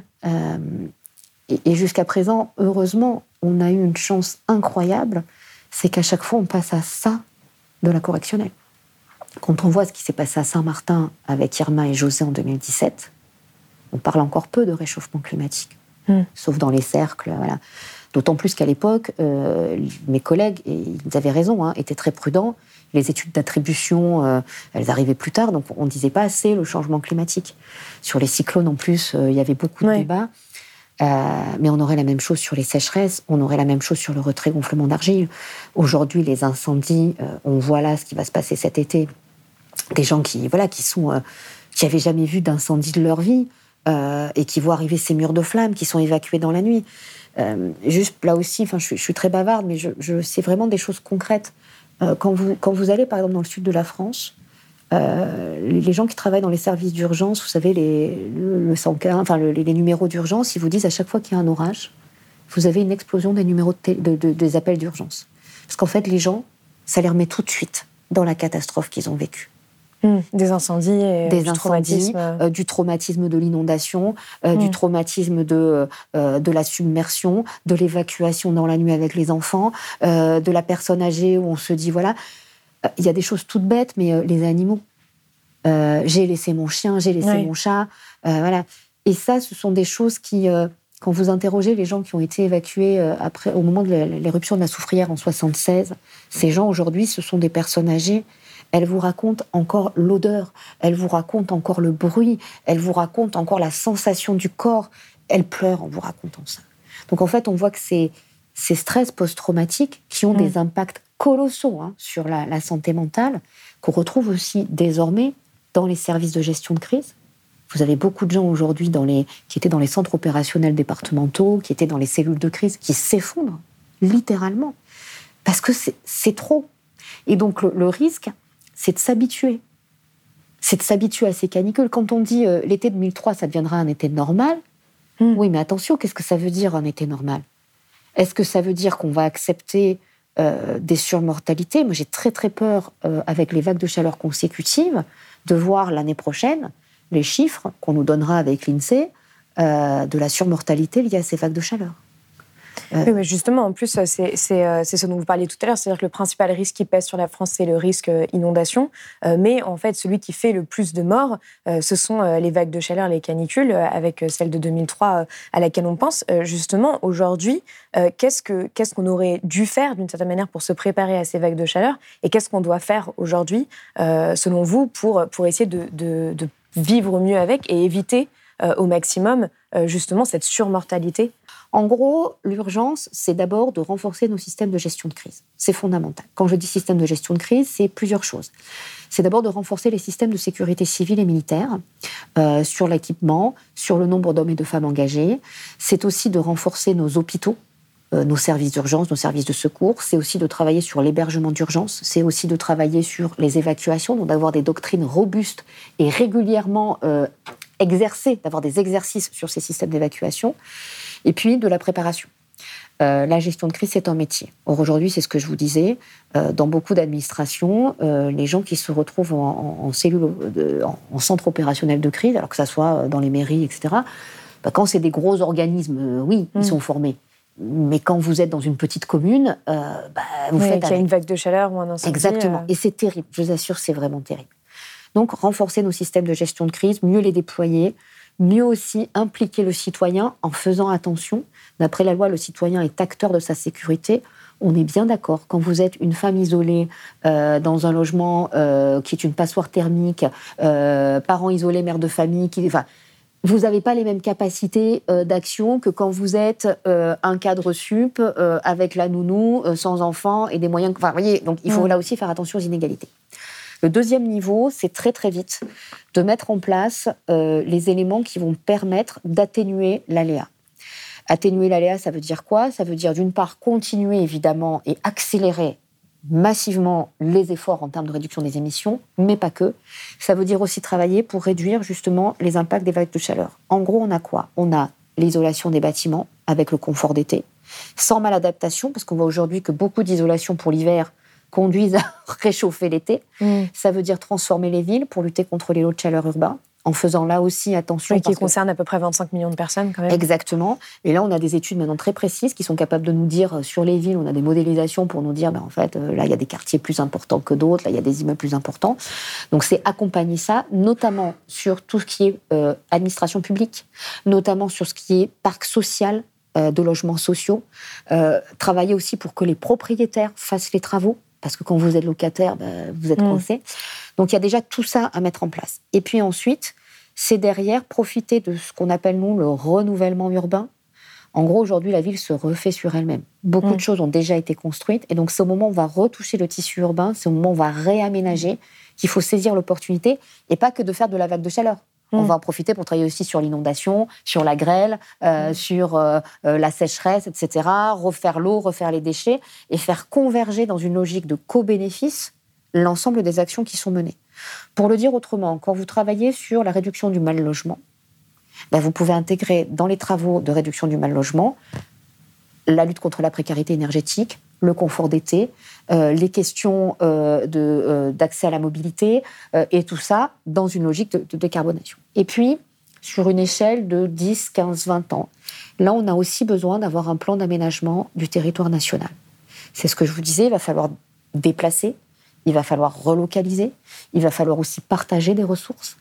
et jusqu'à présent, heureusement, on a eu une chance incroyable, c'est qu'à chaque fois, on passe à ça de la correctionnelle. Quand on voit ce qui s'est passé à Saint-Martin avec Irma et José en 2017, on parle encore peu de réchauffement climatique, hmm. sauf dans les cercles. Voilà. D'autant plus qu'à l'époque, euh, mes collègues, et ils avaient raison, hein, étaient très prudents. Les études d'attribution, euh, elles arrivaient plus tard, donc on ne disait pas assez le changement climatique. Sur les cyclones, en plus, euh, il y avait beaucoup de débats. mais on aurait la même chose sur les sécheresses, on aurait la même chose sur le retrait gonflement d'argile. Aujourd'hui, les incendies, on voit là ce qui va se passer cet été des gens qui voilà qui sont euh, qui avaient jamais vu d'incendie de leur vie euh, et qui voient arriver ces murs de flammes qui sont évacués dans la nuit. Euh, juste là aussi, enfin, je, suis très bavarde, mais je, sais vraiment des choses concrètes. quand vous quand vous allez par exemple dans le sud de la France, les gens qui travaillent dans les services d'urgence, vous savez les le, 115, enfin les numéros d'urgence, ils vous disent à chaque fois qu'il y a un orage, vous avez une explosion des numéros de, des appels d'urgence, parce qu'en fait les gens, ça les remet tout de suite dans la catastrophe qu'ils ont vécue. Hmm. des incendies et des du traumatisme. Euh, du traumatisme de l'inondation, euh, du hmm. traumatisme de, euh, de la submersion, de l'évacuation dans la nuit avec les enfants, de la personne âgée où on se dit voilà, il y a des choses toutes bêtes, mais les animaux. j'ai laissé mon chien, j'ai laissé mon chat, voilà. Et ça, ce sont des choses qui, quand vous interrogez les gens qui ont été évacués après, au moment de l'éruption de la soufrière en 76, ces gens aujourd'hui, ce sont des personnes âgées elle vous raconte encore l'odeur, elle vous raconte encore le bruit, elle vous raconte encore la sensation du corps. Elle pleure en vous racontant ça. Donc en fait, on voit que c'est ces stress post-traumatiques qui ont mm. des impacts colossaux hein, sur la, santé mentale, qu'on retrouve aussi désormais dans les services de gestion de crise. Vous avez beaucoup de gens aujourd'hui qui étaient dans les centres opérationnels départementaux, qui étaient dans les cellules de crise, qui s'effondrent littéralement parce que c'est trop. Et donc le risque, c'est de s'habituer. C'est de s'habituer à ces canicules. Quand on dit euh, l'été 2003, ça deviendra un été normal, hmm. oui, mais attention, qu'est-ce que ça veut dire un été normal? Est-ce que ça veut dire qu'on va accepter euh, des surmortalités? Moi, j'ai très très peur, euh, avec les vagues de chaleur consécutives, de voir l'année prochaine les chiffres qu'on nous donnera avec l'INSEE de la surmortalité liée à ces vagues de chaleur. Oui, mais justement, en plus, euh, c'est ce dont vous parliez tout à l'heure, c'est-à-dire que le principal risque qui pèse sur la France, c'est le risque euh, inondation. Euh, mais en fait, celui qui fait le plus de morts, ce sont les vagues de chaleur, les canicules, avec celle de 2003 à laquelle on pense. Justement, aujourd'hui, qu'est-ce qu'on aurait dû faire d'une certaine manière pour se préparer à ces vagues de chaleur? Et qu'est-ce qu'on doit faire aujourd'hui, selon vous, pour, essayer de, de, de vivre mieux avec et éviter au maximum justement cette surmortalité? En gros, l'urgence, c'est d'abord de renforcer nos systèmes de gestion de crise. C'est fondamental. Quand je dis système de gestion de crise, c'est plusieurs choses. C'est d'abord de renforcer les systèmes de sécurité civile et militaire euh, sur l'équipement, sur le nombre d'hommes et de femmes engagés. C'est aussi de renforcer nos hôpitaux euh, nos services d'urgence, nos services de secours. C'est aussi de travailler sur l'hébergement d'urgence. C'est aussi de travailler sur les évacuations, donc d'avoir des doctrines robustes et régulièrement euh, exercées, d'avoir des exercices sur ces systèmes d'évacuation et puis de la préparation. Euh, la gestion de crise, c'est un métier. Or, aujourd'hui, c'est ce que je vous disais, euh, dans beaucoup d'administrations, euh, les gens qui se retrouvent en, en, cellule, en, centre opérationnel de crise, alors que ça soit dans les mairies, etc., bah, quand c'est des gros organismes, oui, ils mm. sont formés. Mais quand vous êtes dans une petite commune, bah, vous faites. Il y a une vague de chaleur ou un incendie. Exactement. Et c'est terrible, je vous assure, c'est vraiment terrible. Donc, renforcer nos systèmes de gestion de crise, mieux les déployer, mieux aussi impliquer le citoyen en faisant attention. D'après la loi, le citoyen est acteur de sa sécurité. On est bien d'accord. Quand vous êtes une femme isolée euh, dans un logement euh, qui est une passoire thermique, euh, parents isolés, mère de famille, qui, enfin, vous n'avez pas les mêmes capacités d'action que quand vous êtes un cadre sup avec la nounou, sans enfant et des moyens. Enfin, voyez, donc il faut mm. là aussi faire attention aux inégalités. Le deuxième niveau, c'est très très vite de mettre en place euh, les éléments qui vont permettre d'atténuer l'aléa. Atténuer l'aléa, ça veut dire quoi? Ça veut dire d'une part continuer évidemment et accélérer massivement les efforts en termes de réduction des émissions, mais pas que. Ça veut dire aussi travailler pour réduire justement les impacts des vagues de chaleur. En gros, on a quoi? On a l'isolation des bâtiments avec le confort d'été, sans maladaptation, parce qu'on voit aujourd'hui que beaucoup d'isolation pour l'hiver conduisent à réchauffer l'été. Mm. Ça veut dire transformer les villes pour lutter contre les lots de chaleur urbains en faisant là aussi attention. qui concerne à peu près 25 millions de personnes quand même. Exactement. Et là, on a des études maintenant très précises qui sont capables de nous dire euh, sur les villes, on a des modélisations pour nous dire, ben, en fait, euh, là, il y a des quartiers plus importants que d'autres, là, il y a des immeubles plus importants. Donc, c'est accompagner ça, notamment sur tout ce qui est euh, administration publique, notamment sur ce qui est parc social, de logements sociaux. travailler aussi pour que les propriétaires fassent les travaux parce que quand vous êtes locataire, ben, vous êtes mmh. coincé. Donc il y a déjà tout ça à mettre en place. Et puis ensuite, c'est derrière profiter de ce qu'on appelle nous le renouvellement urbain. En gros, aujourd'hui, la ville se refait sur elle-même. Beaucoup mm. de choses ont déjà été construites, et donc c'est au moment où on va retoucher le tissu urbain, c'est au moment où on va réaménager qu'il faut saisir l'opportunité, et pas que de faire de la vague de chaleur. On mm. va en profiter pour travailler aussi sur l'inondation, sur la grêle, euh, mm. sur euh, euh, la sécheresse, etc. Refaire l'eau, refaire les déchets, et faire converger dans une logique de co-bénéfice l'ensemble des actions qui sont menées. Pour le dire autrement, quand vous travaillez sur la réduction du mal logement, ben vous pouvez intégrer dans les travaux de réduction du mal logement la lutte contre la précarité énergétique, le confort d'été, euh, les questions euh, euh, d'accès à la mobilité, et tout ça dans une logique de, de, décarbonation. Et puis, sur une échelle de 10, 15, 20 ans, là, on a aussi besoin d'avoir un plan d'aménagement du territoire national. C'est ce que je vous disais, il va falloir déplacer, il va falloir relocaliser, il va falloir aussi partager des ressources.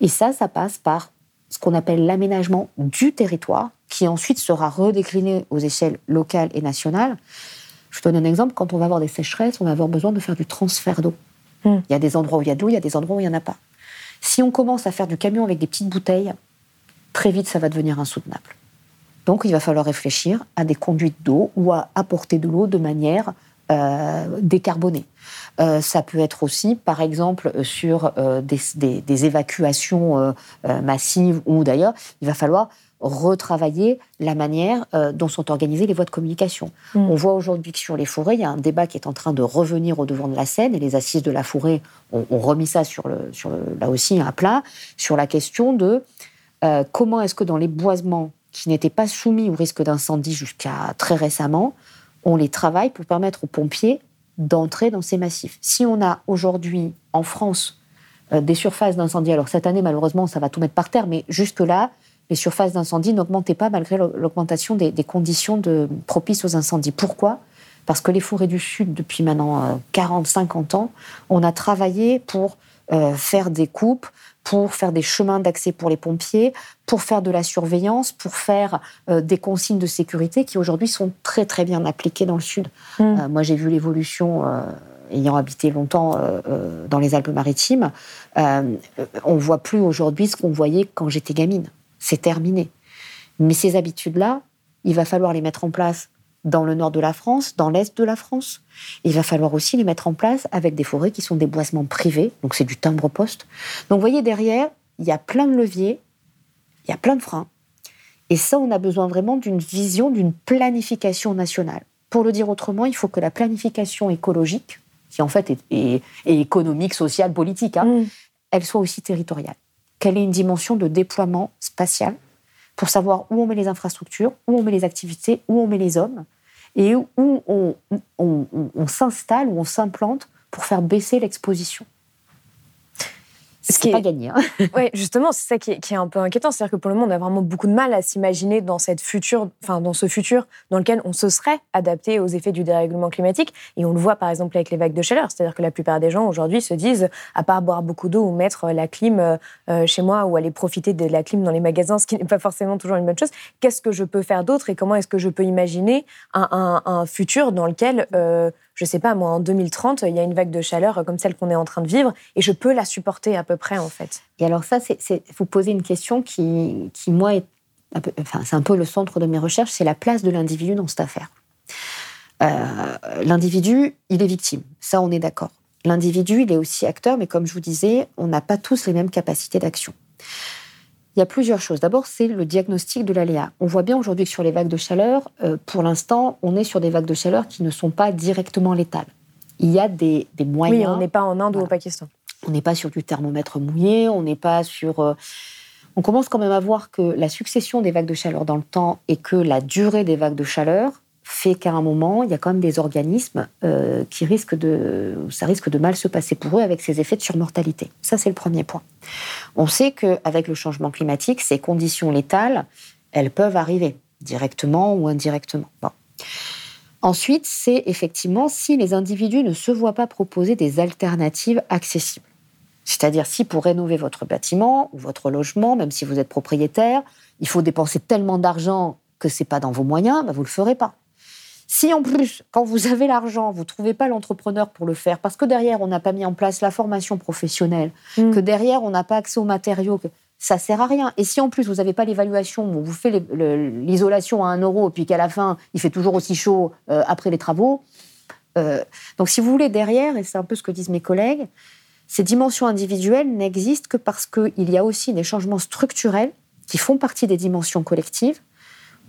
Et ça, ça passe par ce qu'on appelle l'aménagement du territoire, qui ensuite sera redécliné aux échelles locales et nationales. Je donne un exemple, quand on va avoir des sécheresses, on va avoir besoin de faire du transfert d'eau. Hmm. Il y a des endroits où il y a de l'eau, il y a des endroits où il n'y en a pas. Si on commence à faire du camion avec des petites bouteilles, très vite, ça va devenir insoutenable. Donc, il va falloir réfléchir à des conduites d'eau ou à apporter de l'eau de manière euh, décarbonée. Euh, ça peut être aussi, par exemple, sur euh, des, évacuations massives ou d'ailleurs, il va falloir retravailler la manière dont sont organisées les voies de communication. Mm. On voit aujourd'hui que sur les forêts, il y a un débat qui est en train de revenir au devant de la scène et les assises de la forêt ont, remis ça sur le, sur là aussi à plat, sur la question de comment est-ce que dans les boisements qui n'étaient pas soumis au risque d'incendie jusqu'à très récemment, on les travaille pour permettre aux pompiers d'entrer dans ces massifs. Si on a aujourd'hui en France euh, des surfaces d'incendie, alors cette année malheureusement ça va tout mettre par terre, mais jusque-là, les surfaces d'incendie n'augmentaient pas malgré l'augmentation des, conditions de, propices aux incendies. Pourquoi? Parce que les forêts du Sud, depuis maintenant 40-50 euh, ans, on a travaillé pour euh, faire des coupes, pour faire des chemins d'accès pour les pompiers, pour faire de la surveillance, pour faire euh, des consignes de sécurité qui aujourd'hui sont très très bien appliquées dans le sud. Mm. Euh, moi j'ai vu l'évolution euh, ayant habité longtemps dans les Alpes-Maritimes, on voit plus aujourd'hui ce qu'on voyait quand j'étais gamine. C'est terminé. Mais ces habitudes-là, il va falloir les mettre en place dans le nord de la France, dans l'est de la France. Il va falloir aussi les mettre en place avec des forêts qui sont des boisements privés, donc c'est du timbre-poste. Donc vous voyez, derrière, il y a plein de leviers, il y a plein de freins. Et ça, on a besoin vraiment d'une vision, d'une planification nationale. Pour le dire autrement, il faut que la planification écologique, qui en fait est, économique, sociale, politique, hein, mm. elle soit aussi territoriale. Qu'elle ait une dimension de déploiement spatial, pour savoir où on met les infrastructures, où on met les activités, où on met les hommes, et où on, on s'installe, où on s'implante pour faire baisser l'exposition. Ce qui est pas gagné. Hein. oui, justement, c'est ça qui est, un peu inquiétant. C'est-à-dire que pour le moment, on a vraiment beaucoup de mal à s'imaginer dans cette future, enfin dans ce futur dans lequel on se serait adapté aux effets du dérèglement climatique. Et on le voit par exemple avec les vagues de chaleur. C'est-à-dire que la plupart des gens aujourd'hui se disent, à part boire beaucoup d'eau ou mettre la clim euh, chez moi ou aller profiter de la clim dans les magasins, ce qui n'est pas forcément toujours une bonne chose. Qu'est-ce que je peux faire d'autre et comment est-ce que je peux imaginer un, futur dans lequel euh, je sais pas, moi, en 2030, il y a une vague de chaleur comme celle qu'on est en train de vivre et je peux la supporter à peu près, en fait. Et alors, ça, c'est vous posez une question qui, qui moi, est enfin, c'est un peu le centre de mes recherches c'est la place de l'individu dans cette affaire. Euh, l'individu, il est victime. Ça, on est d'accord. L'individu, il est aussi acteur, mais comme je vous disais, on n'a pas tous les mêmes capacités d'action. Il y a plusieurs choses. D'abord, c'est le diagnostic de l'aléa. On voit bien aujourd'hui que sur les vagues de chaleur, euh, pour l'instant, on est sur des vagues de chaleur qui ne sont pas directement létales. il y a des, moyens. Oui, on n'est pas en Inde ou au Pakistan. On n'est pas sur du thermomètre mouillé, on n'est pas sur. Euh, on commence quand même à voir que la succession des vagues de chaleur dans le temps et que la durée des vagues de chaleur fait qu'à un moment, il y a quand même des organismes euh, qui risquent de, ça risque de mal se passer pour eux avec ces effets de surmortalité. Ça, c'est le premier point. On sait qu'avec le changement climatique, ces conditions létales, elles peuvent arriver directement ou indirectement. Ensuite, c'est effectivement si les individus ne se voient pas proposer des alternatives accessibles. C'est-à-dire si pour rénover votre bâtiment ou votre logement, même si vous êtes propriétaire, il faut dépenser tellement d'argent que c'est pas dans vos moyens, bah vous le ferez pas. Si en plus, quand vous avez l'argent, vous ne trouvez pas l'entrepreneur pour le faire, parce que derrière, on n'a pas mis en place la formation professionnelle, mm. que derrière, on n'a pas accès aux matériaux, que ça sert à rien. Et si en plus, vous n'avez pas l'évaluation, on vous fait l'isolation à un euro, et puis qu'à la fin, il fait toujours aussi chaud euh, après les travaux. Euh, donc, si vous voulez, derrière, et c'est un peu ce que disent mes collègues, ces dimensions individuelles n'existent que parce qu'il y a aussi des changements structurels qui font partie des dimensions collectives,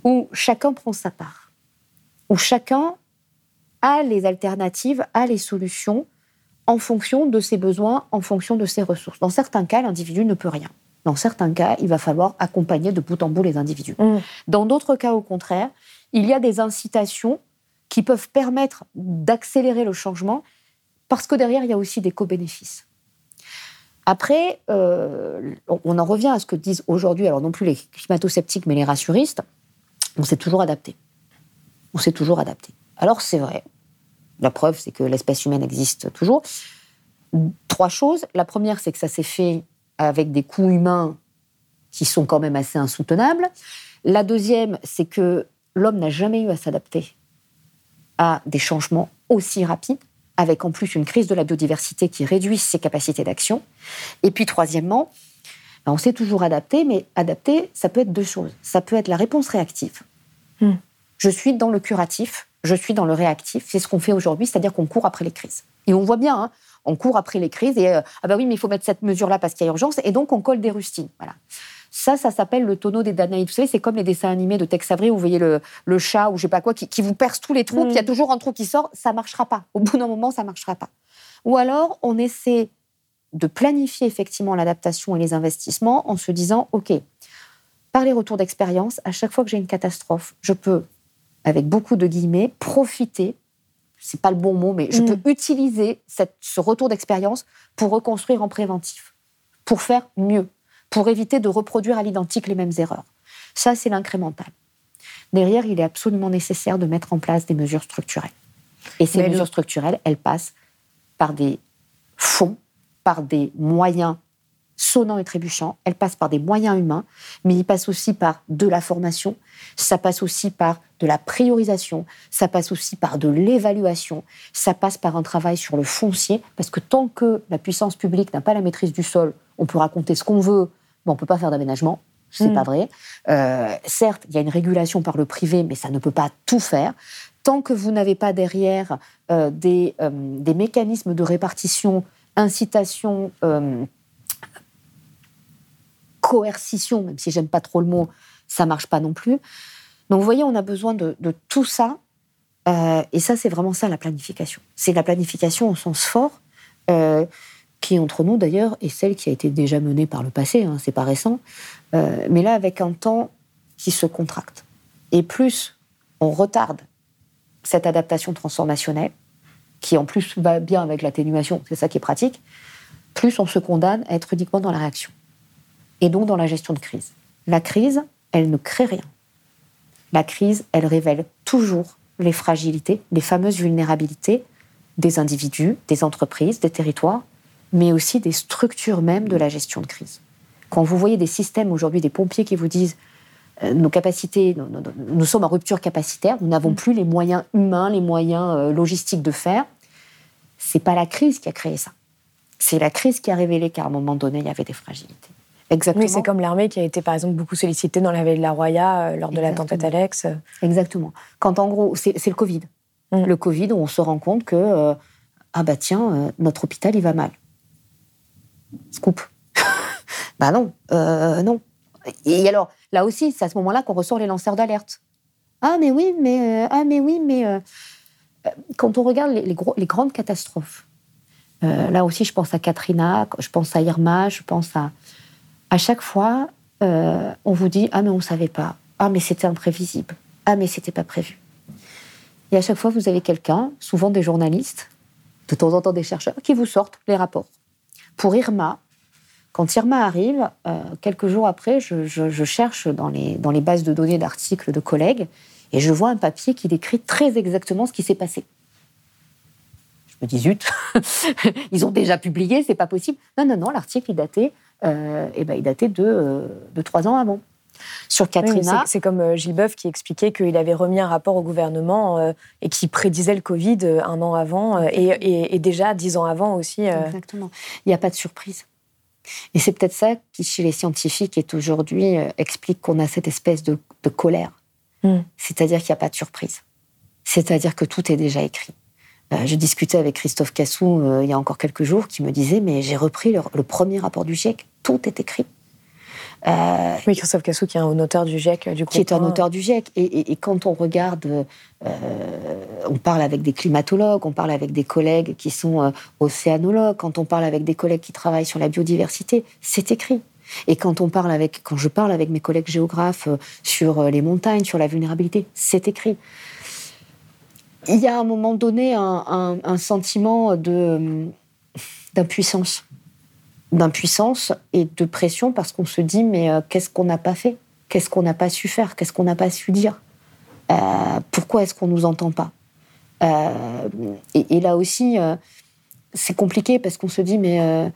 où chacun prend sa part où chacun a les alternatives, a les solutions en fonction de ses besoins, en fonction de ses ressources. Dans certains cas, l'individu ne peut rien. Dans certains cas, il va falloir accompagner de bout en bout les individus. Mmh. Dans d'autres cas, au contraire, il y a des incitations qui peuvent permettre d'accélérer le changement parce que derrière, il y a aussi des co-bénéfices. Après, euh, on en revient à ce que disent aujourd'hui, alors non plus les climato-sceptiques, mais les rassuristes, on s'est toujours adapté on s'est toujours adapté. Alors c'est vrai. La preuve, c'est que l'espèce humaine existe toujours. Trois choses. La première, c'est que ça s'est fait avec des coûts humains qui sont quand même assez insoutenables. La deuxième, c'est que l'homme n'a jamais eu à s'adapter à des changements aussi rapides, avec en plus une crise de la biodiversité qui réduit ses capacités d'action. Et puis troisièmement, ben, on s'est toujours adapté, mais adapter, ça peut être deux choses. Ça peut être la réponse réactive. Hmm. Je suis dans le curatif, je suis dans le réactif. C'est ce qu'on fait aujourd'hui, c'est-à-dire qu'on court après les crises. Et on voit bien, hein, on court après les crises et euh, ah bah oui, mais il faut mettre cette mesure-là parce qu'il y a urgence. Et donc on colle des rustines. Voilà. Ça, ça s'appelle le tonneau des Danaïdes. Vous savez, c'est comme les dessins animés de Tex Avery où vous voyez le, chat ou je sais pas quoi qui, vous perce tous les trous, puis il y a mm. toujours un trou qui sort. Ça marchera pas. Au bout d'un moment, ça marchera pas. Ou alors, on essaie de planifier effectivement l'adaptation et les investissements en se disant, OK, par les retours d'expérience, à chaque fois que j'ai une catastrophe, je peux avec beaucoup de guillemets, profiter, c'est pas le bon mot, mais je mm. peux utiliser cette, ce retour d'expérience pour reconstruire en préventif, pour faire mieux, pour éviter de reproduire à l'identique les mêmes erreurs. Ça, c'est l'incrémental. Derrière, il est absolument nécessaire de mettre en place des mesures structurelles. Et ces mesures structurelles, elles passent par des fonds, par des moyens sonnant et trébuchant. Elle passe par des moyens humains, mais il passe aussi par de la formation, ça passe aussi par de la priorisation, ça passe aussi par de l'évaluation, ça passe par un travail sur le foncier, parce que tant que la puissance publique n'a pas la maîtrise du sol, on peut raconter ce qu'on veut, mais on ne peut pas faire d'aménagement. C'est n'est mm. pas vrai. Euh, certes, il y a une régulation par le privé, mais ça ne peut pas tout faire. Tant que vous n'avez pas derrière euh, des, euh, des, mécanismes de répartition, incitation, coercition, même si j'aime pas trop le mot, ça marche pas non plus. Donc vous voyez, on a besoin de, tout ça. Euh, et ça, c'est vraiment ça la planification. C'est la planification au sens fort, euh, qui entre nous d'ailleurs est celle qui a été déjà menée par le passé. Hein, c'est pas récent, euh, mais là avec un temps qui se contracte. Et plus on retarde cette adaptation transformationnelle, qui en plus va bien avec l'atténuation, c'est ça qui est pratique, plus on se condamne à être uniquement dans la réaction et donc dans la gestion de crise. La crise, elle ne crée rien. La crise, elle révèle toujours les fragilités, les fameuses vulnérabilités des individus, des entreprises, des territoires, mais aussi des structures même de la gestion de crise. Quand vous voyez des systèmes aujourd'hui, des pompiers qui vous disent euh, nos capacités, nous, sommes en rupture capacitaire, nous n'avons mm. plus les moyens humains, les moyens euh, logistiques de faire, c'est pas la crise qui a créé ça. C'est la crise qui a révélé qu'à un moment donné, il y avait des fragilités. Exactement. Oui, c'est comme l'armée qui a été par exemple beaucoup sollicitée dans la veille de la Roya euh, lors de la tempête Alex. Exactement. Quand en gros, c'est le Covid. Mm. Le Covid où on se rend compte que, euh, ah bah tiens, euh, notre hôpital, il va mal. Scoop. bah non, non. Et alors, là aussi, c'est à ce moment-là qu'on ressort les lanceurs d'alerte. Ah mais oui, mais, ah mais oui, mais quand on regarde les, les grandes catastrophes, là aussi, je pense à Katrina, je pense à Irma, je pense à. À chaque fois, on vous dit Ah, mais on ne savait pas. Ah, mais c'était imprévisible. Ah, mais c'était pas prévu. Et à chaque fois, vous avez quelqu'un, souvent des journalistes, de temps en temps des chercheurs, qui vous sortent les rapports. Pour Irma, quand Irma arrive, euh, quelques jours après, je, cherche dans les, bases de données d'articles de collègues et je vois un papier qui décrit très exactement ce qui s'est passé. Je me dis, zut, ils ont déjà publié, c'est pas possible. Non, non, non, l'article, il datait, euh, eh ben, il datait de, euh, de trois ans avant. Sur Katrina. c'est comme euh, Gilles Boeuf qui expliquait qu'il avait remis un rapport au gouvernement euh, et qui prédisait le Covid un an avant et, déjà dix ans avant aussi. Exactement. Il n'y a pas de surprise. Et c'est peut-être ça qui, chez les scientifiques, est aujourd'hui explique qu'on a cette espèce de, colère. Hmm. C'est-à-dire qu'il n'y a pas de surprise. C'est-à-dire que tout est déjà écrit. Je discutais avec Christophe Cassou il y a encore quelques jours qui me disait Mais j'ai repris le, le, premier rapport du GIEC, tout est écrit. Euh, oui, Christophe Cassou, qui est un auteur du GIEC, du Qui est un auteur du GIEC. Et, quand on regarde, euh, on parle avec des climatologues, on parle avec des collègues qui sont euh, océanologues, quand on parle avec des collègues qui travaillent sur la biodiversité, c'est écrit. Et quand on parle avec, quand je parle avec mes collègues géographes sur les montagnes, sur la vulnérabilité, c'est écrit. Il y a à un moment donné un, un sentiment de d'impuissance d'impuissance et de pression parce qu'on se dit mais euh, qu'est-ce qu'on n'a pas fait? Qu'est-ce qu'on n'a pas su faire? Qu'est-ce qu'on n'a pas su dire? Euh, Pourquoi est-ce qu'on nous entend pas? Euh, et, là aussi, c'est compliqué parce qu'on se dit mais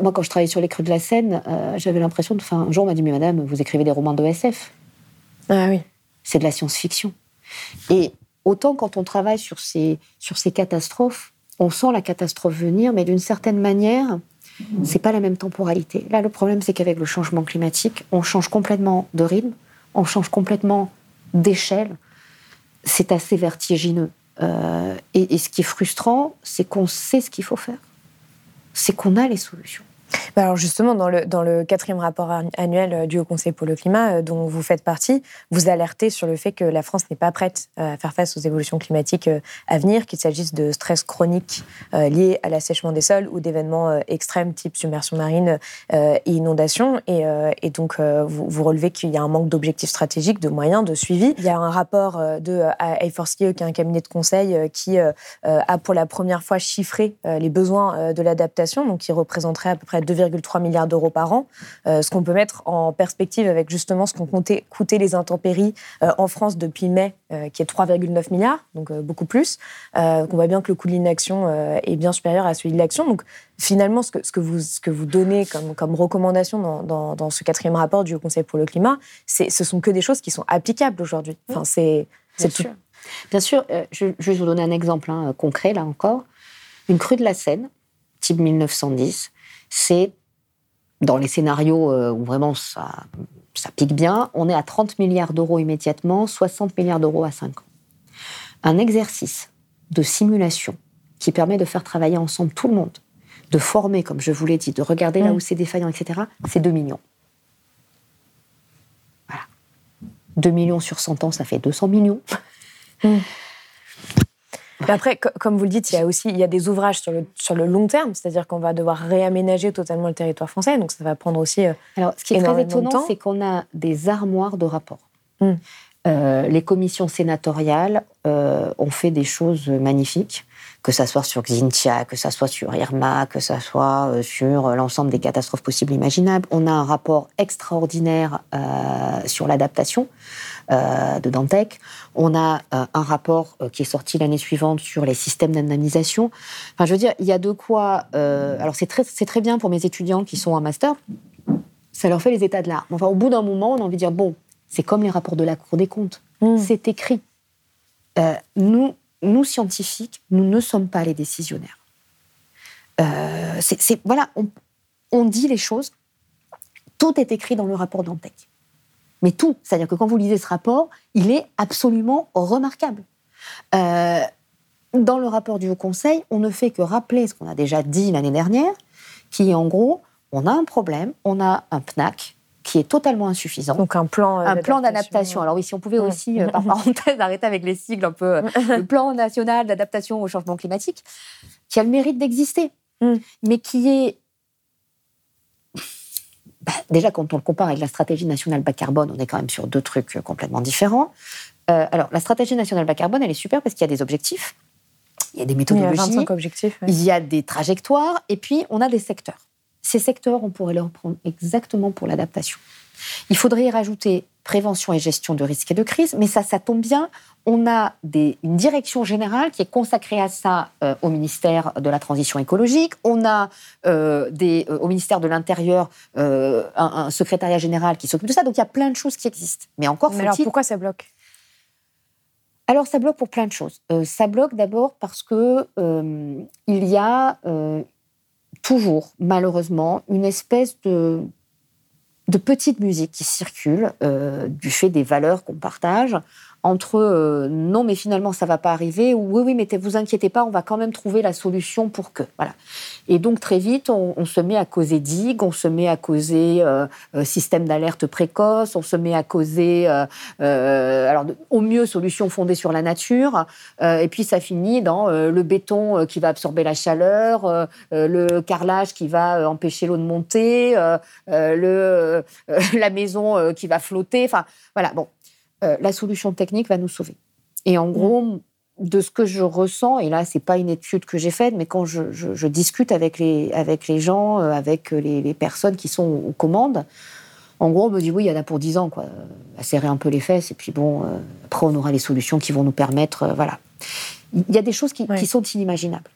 moi quand je travaillais sur les crues de la Seine, j'avais l'impression de. Enfin, un jour on m'a dit mais madame, vous écrivez des romans de SF. Ah oui. C'est de la science-fiction. Et autant quand on travaille sur ces, catastrophes, on sent la catastrophe venir, mais d'une certaine manière, c'est pas la même temporalité. Là, le problème, c'est qu'avec le changement climatique, on change complètement de rythme, on change complètement d'échelle. C'est assez vertigineux. Euh, et, ce qui est frustrant, c'est qu'on sait ce qu'il faut faire. C'est qu'on a les solutions. Bah, alors justement, dans le, quatrième rapport annuel euh, du Haut Conseil pour le climat, euh, dont vous faites partie, vous alertez sur le fait que la France n'est pas prête euh, à faire face aux évolutions climatiques à venir, qu'il s'agisse de stress chronique lié à l'assèchement des sols ou d'événements extrêmes type submersion marine et inondation. Et, donc, vous, relevez qu'il y a un manque d'objectifs stratégiques, de moyens, de suivi. Il y a un rapport de A4CE, qui est un cabinet de conseil, qui a pour la première fois chiffré les besoins de l'adaptation, donc qui représenterait à peu près 2,3 milliards d'euros par an, euh, ce qu'on peut mettre en perspective avec justement ce qu'ont coûté les intempéries euh, en France depuis mai, euh, qui est 3,9 milliards, donc beaucoup plus. on voit bien que le coût de l'inaction est bien supérieur à celui de l'action. Donc finalement, ce que, ce que, vous, ce que vous donnez comme, comme recommandation dans, dans, ce quatrième rapport du Haut Conseil pour le climat, ce sont que des choses qui sont applicables aujourd'hui. Enfin, c'est Bien, sûr. Bien sûr, je, vais vous donner un exemple hein, concret, là encore. Une crue de la Seine, type 1910, c'est dans les scénarios euh, où vraiment ça, ça pique bien, on est à 30 milliards d'euros immédiatement, 60 milliards d'euros à 5 ans. Un exercice de simulation qui permet de faire travailler ensemble tout le monde, de former, comme je vous l'ai dit, de regarder là mm. où c'est défaillant, etc., c'est 2 millions. Voilà. 2 millions sur 100 ans, ça fait 200 millions. Mm après, comme vous le dites, il y a aussi il y a des ouvrages sur le, sur le long terme, c'est-à-dire qu'on va devoir réaménager totalement le territoire français, donc ça va prendre aussi. Euh, Alors, ce qui est très étonnant, c'est qu'on a des armoires de rapports. Hmm. Euh, les commissions sénatoriales euh, ont fait des choses magnifiques, que ça soit sur Xintia, que ça soit sur Irma, que ça soit sur l'ensemble des catastrophes possibles imaginables. On a un rapport extraordinaire sur l'adaptation. Euh, de Dantec. On a euh, un rapport euh, qui est sorti l'année suivante sur les systèmes d'indemnisation. Enfin, je veux dire, il y a de quoi. alors, c'est très, très bien pour mes étudiants qui sont en master. Ça leur fait les états de l'art. Enfin, au bout d'un moment, on a envie de dire bon, c'est comme les rapports de la Cour des comptes. Mmh. C'est écrit. nous, nous, scientifiques, nous ne sommes pas les décisionnaires. c'est, voilà, on, on dit les choses. Tout est écrit dans le rapport Dantec mais tout. C'est-à-dire que quand vous lisez ce rapport, il est absolument remarquable. Euh, dans le rapport du Haut Conseil, on ne fait que rappeler ce qu'on a déjà dit l'année dernière, qui est en gros, on a un problème, on a un PNAC, qui est totalement insuffisant. Donc un plan Un plan d'adaptation. Alors oui, si on pouvait aussi, par parenthèse, arrêter avec les sigles un peu, le plan national d'adaptation au changement climatique, qui a le mérite d'exister, Mm. mais qui est bah, déjà, quand on le compare avec la stratégie nationale bas carbone, on est quand même sur deux trucs euh, complètement différents. Euh, alors, la stratégie nationale bas carbone, elle est super parce qu'il y a des objectifs, il y a des Il y a méthodologies, 25 objectifs. il y a des trajectoires, et puis on a des secteurs. Ces secteurs, on pourrait les reprendre exactement pour l'adaptation. Il faudrait y rajouter prévention et gestion de risques et de crises, mais ça, ça tombe bien. On a des- une direction générale qui est consacrée à ça euh, au ministère de la Transition écologique. On a euh, des, euh, au ministère de l'Intérieur un, un secrétariat général qui s'occupe de ça. Donc il y a plein de choses qui existent. Mais encore Mais alors faut-il pourquoi ça bloque? Alors, ça bloque pour plein de choses. Ça bloque d'abord parce que il y a toujours, malheureusement, une espèce de, de petite musique qui circule euh, du fait des valeurs qu'on partage entre euh, non mais finalement ça va pas arriver ou oui oui mais vous inquiétez pas on va quand même trouver la solution pour que voilà. Et donc très vite on, se met à causer digues on se met à causer euh, euh, système d'alerte précoce on se met à causer euh, euh, alors au mieux solutions fondées sur la nature euh, et puis ça finit dans le béton qui va absorber la chaleur le carrelage qui va empêcher l'eau de monter le la maison qui va flotter enfin voilà bon euh, la solution technique va nous sauver. Et en gros, de ce que je ressens, et là, c'est pas une étude que j'ai faite, mais quand je, je- je discute avec les, avec les gens, euh, avec les, les personnes qui sont aux commandes, en gros, on me dit oui, il y en a pour 10 ans, quoi. À serrer un peu les fesses, et puis bon, euh, après, on aura les solutions qui vont nous permettre, euh, voilà. Il y a des choses qui, sont inimaginables.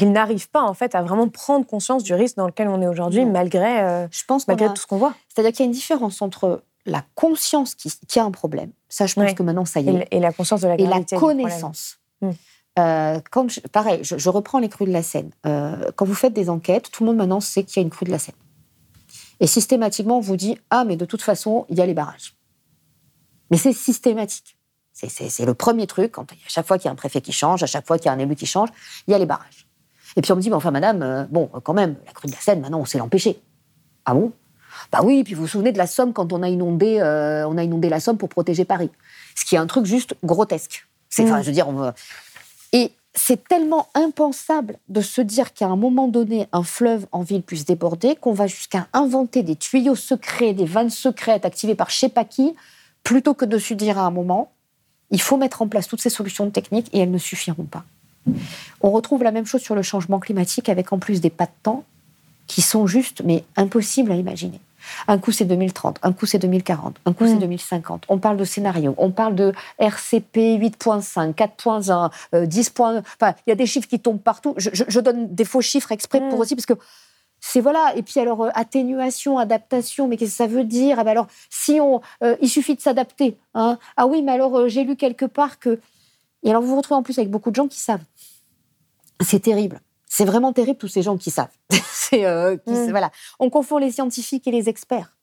Ils n'arrivent pas en fait à vraiment prendre conscience du risque dans lequel on est aujourd'hui, malgré, euh, Je pense malgré a- tout ce qu'on voit. C'est-à-dire qu'il y a une différence entre la conscience qui- y a un problème, ça, je pense Ouais. que maintenant, ça y est. et la conscience de la et la connaissance. Mm. Euh, quand je- pareil, je, je reprends les crues de la Seine. Euh, quand vous faites des enquêtes, tout le monde maintenant sait qu'il y a une crue de la Seine. Et systématiquement, on vous dit Ah, mais de toute façon, il y a les barrages. Mais c'est systématique. C'est le premier truc. Quand, à chaque fois qu'il y a un préfet qui change, à chaque fois qu'il y a un élu qui change, il y a les barrages. Et puis on me dit Mais enfin, madame, euh, bon, quand même, la crue de la Seine, maintenant, on sait l'empêcher. Ah bon? Bah oui, puis vous vous souvenez de la Somme quand on a inondé, euh, on a inondé la Somme pour protéger Paris. Ce qui est un truc juste grotesque. C'est, enfin, Mm. je veux dire, on veut- Et c'est tellement impensable de se dire qu'à un moment donné, un fleuve en ville puisse déborder, qu'on va jusqu'à inventer des tuyaux secrets, des vannes secrètes activées par je sais pas qui, plutôt que de se dire à un moment, il faut mettre en place toutes ces solutions techniques et elles ne suffiront pas. On retrouve la même chose sur le changement climatique avec en plus des pas de temps qui sont juste, mais impossibles à imaginer. Un coup c'est 2030, un coup c'est 2040, un coup c'est Mm. 2050. On parle de scénario, on parle de RCP 8.5, 4.1, euh, 10. points- Enfin, il y a des chiffres qui tombent partout. Je, je- je donne des faux chiffres exprès pour Mm. aussi parce que c'est voilà. Et puis alors euh, atténuation, adaptation, mais qu'est-ce que ça veut dire? Ah ben alors si on, euh, il suffit de s'adapter. Hein ah oui, mais alors euh, j'ai lu quelque part que. Et alors vous vous retrouvez en plus avec beaucoup de gens qui savent. C'est terrible. C'est vraiment terrible tous ces gens qui savent. euh, qui- Mm. voilà. On confond les scientifiques et les experts.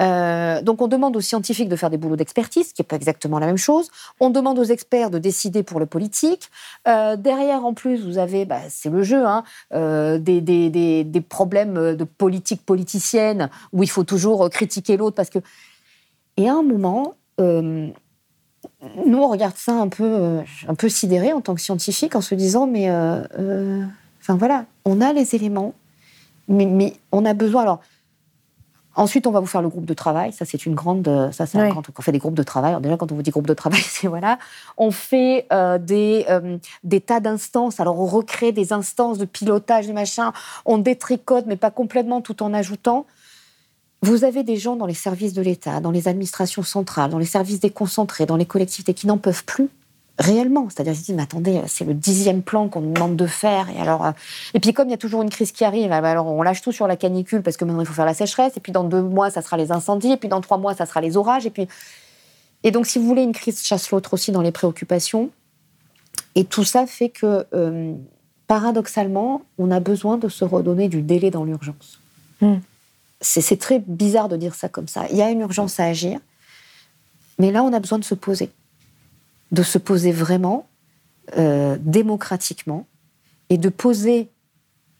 Euh, donc on demande aux scientifiques de faire des boulots d'expertise, qui n'est pas exactement la même chose. On demande aux experts de décider pour le politique. Euh, derrière, en plus, vous avez, bah, c'est le jeu, hein, euh, des, des, des, des problèmes de politique politicienne où il faut toujours critiquer l'autre parce que. Et à un moment, nous on regarde ça un peu, un peu sidéré en tant que scientifique en se disant mais, enfin voilà, on a les éléments, mais, mais on a besoin alors. Ensuite, on va vous faire le groupe de travail. Ça, c'est une grande. Ça, c'est grand truc. On fait des groupes de travail. Alors, déjà, quand on vous dit groupe de travail, c'est voilà. On fait euh, des, euh, des tas d'instances. Alors, on recrée des instances de pilotage, des machins. On détricote, mais pas complètement, tout en ajoutant. Vous avez des gens dans les services de l'État, dans les administrations centrales, dans les services déconcentrés, dans les collectivités qui n'en peuvent plus réellement. C'est-à-dire, se disent, mais attendez, c'est le dixième plan qu'on nous demande de faire. Et, alors, euh, et puis, comme il y a toujours une crise qui arrive, alors on lâche tout sur la canicule parce que maintenant il faut faire la sécheresse. Et puis, dans deux mois, ça sera les incendies. Et puis, dans trois mois, ça sera les orages. Et puis, et donc, si vous voulez, une crise chasse l'autre aussi dans les préoccupations. Et tout ça fait que, euh, paradoxalement, on a besoin de se redonner du délai dans l'urgence. Mm. C'est c'est très bizarre de dire ça comme ça. Il y a une urgence à agir, mais là, on a besoin de se poser. De se poser vraiment, euh, démocratiquement, et de poser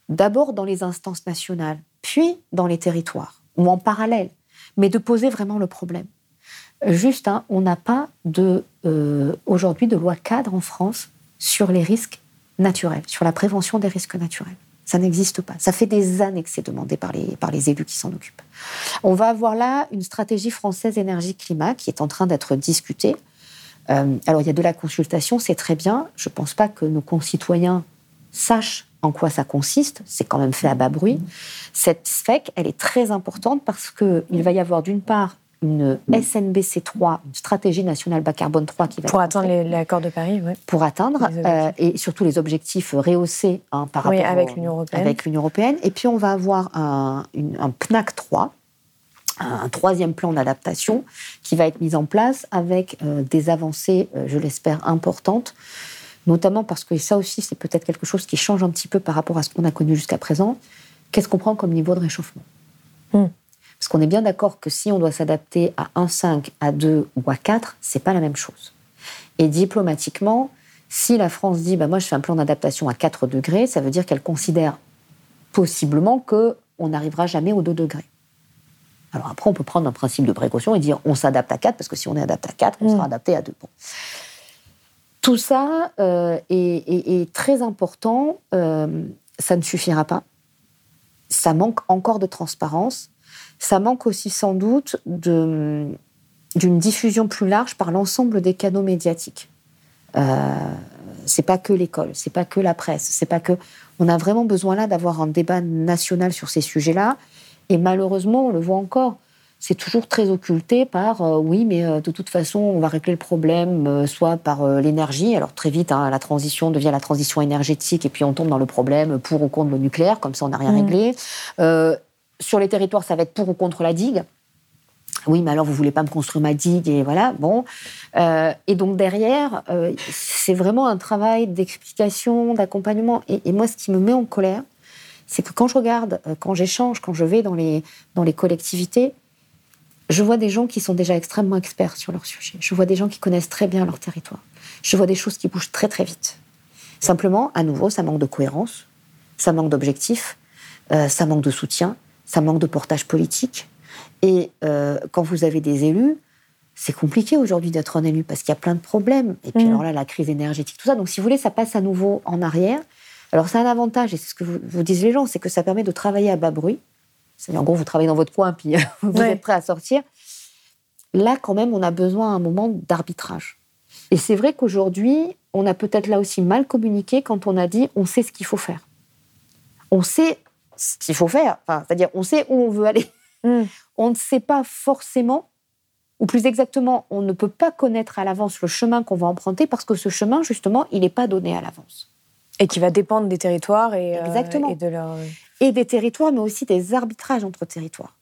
d'abord dans les instances nationales, puis dans les territoires, ou en parallèle, mais de poser vraiment le problème. Juste, hein, on n'a pas de aujourd'hui de loi cadre en France sur les risques naturels, sur la prévention des risques naturels. Ça n'existe pas. Ça fait des années que c'est demandé par les, par les élus qui s'en occupent. On va avoir là une stratégie française énergie-climat qui est en train d'être discutée. Euh, alors, il y a de la consultation, c'est très bien. Je ne pense pas que nos concitoyens sachent en quoi ça consiste. C'est quand même fait à bas bruit. Cette SFEC, elle est très importante parce qu'il va y avoir d'une part une SNBC3, une stratégie nationale bas carbone 3 qui va pour atteindre l'accord de Paris, oui. pour atteindre euh, et surtout les objectifs rehaussés hein, par rapport avec l'Union européenne. Avec l'Union européenne. Et puis on va avoir un, un PNAC 3 un troisième plan d'adaptation qui va être mis en place avec euh, des avancées, euh, je l'espère, importantes, notamment parce que ça aussi, c'est peut-être quelque chose qui change un petit peu par rapport à ce qu'on a connu jusqu'à présent. Qu'est-ce qu'on prend comme niveau de réchauffement hmm. Parce qu'on est bien d'accord que si on doit s'adapter à 1,5, à 2 ou à 4, c'est pas la même chose. Et diplomatiquement, si la France dit bah, moi je fais un plan d'adaptation à 4 degrés, ça veut dire qu'elle considère possiblement qu'on n'arrivera jamais aux 2 degrés. Alors après, on peut prendre un principe de précaution et dire on s'adapte à 4, parce que si on est adapté à 4, on sera mm. adapté à 2. Tout ça euh, est, très important. Euh, ça ne suffira pas. Ça manque encore de transparence. Ça manque aussi sans doute d'une diffusion plus large par l'ensemble des canaux médiatiques. Euh, c'est pas que l'école, c'est pas que la presse, c'est pas que. On a vraiment besoin là d'avoir un débat national sur ces sujets-là et malheureusement, on le voit encore, c'est toujours très occulté par euh, oui, mais euh, de toute façon, on va régler le problème euh, soit par l'énergie. Alors très vite, hein, la transition devient la transition énergétique et puis on tombe dans le problème pour ou contre le nucléaire, comme ça on n'a rien mm. réglé. sur les territoires, ça va être pour ou contre la digue. Oui, mais alors vous voulez pas me construire ma digue et voilà. Bon, et donc derrière, c'est vraiment un travail d'explication, d'accompagnement. et, moi, ce qui me met en colère, c'est que quand je regarde, euh, quand j'échange, quand je vais dans les, dans les collectivités, je vois des gens qui sont déjà extrêmement experts sur leur sujet. Je vois des gens qui connaissent très bien leur territoire. Je vois des choses qui bougent très très vite. Simplement, à nouveau, ça manque de cohérence, ça manque d'objectifs, euh, ça manque de soutien, ça manque de portage politique. Et euh, quand vous avez des élus, c'est compliqué aujourd'hui d'être un élu parce qu'il y a plein de problèmes. Et puis mmh. alors là, la crise énergétique, tout ça. Donc si vous voulez, ça passe à nouveau en arrière. Alors, c'est un avantage, et c'est ce que vous, disent les gens, c'est que ça permet de travailler à bas bruit. C'est-à-dire, en gros, vous travaillez dans votre coin, puis vous êtes prêt à sortir. Là, quand même, on a besoin à un moment d'arbitrage. Et c'est vrai qu'aujourd'hui, on a peut-être là aussi mal communiqué quand on a dit on sait ce qu'il faut faire. On sait ce qu'il faut faire, enfin, c'est-à-dire on sait où on veut aller. Mm. On ne sait pas forcément, ou plus exactement, on ne peut pas connaître à l'avance le chemin qu'on va emprunter parce que ce chemin, justement, il n'est pas donné à l'avance. Et qui va dépendre des territoires et, euh, et de leur... Et des territoires, mais aussi des arbitrages entre territoires.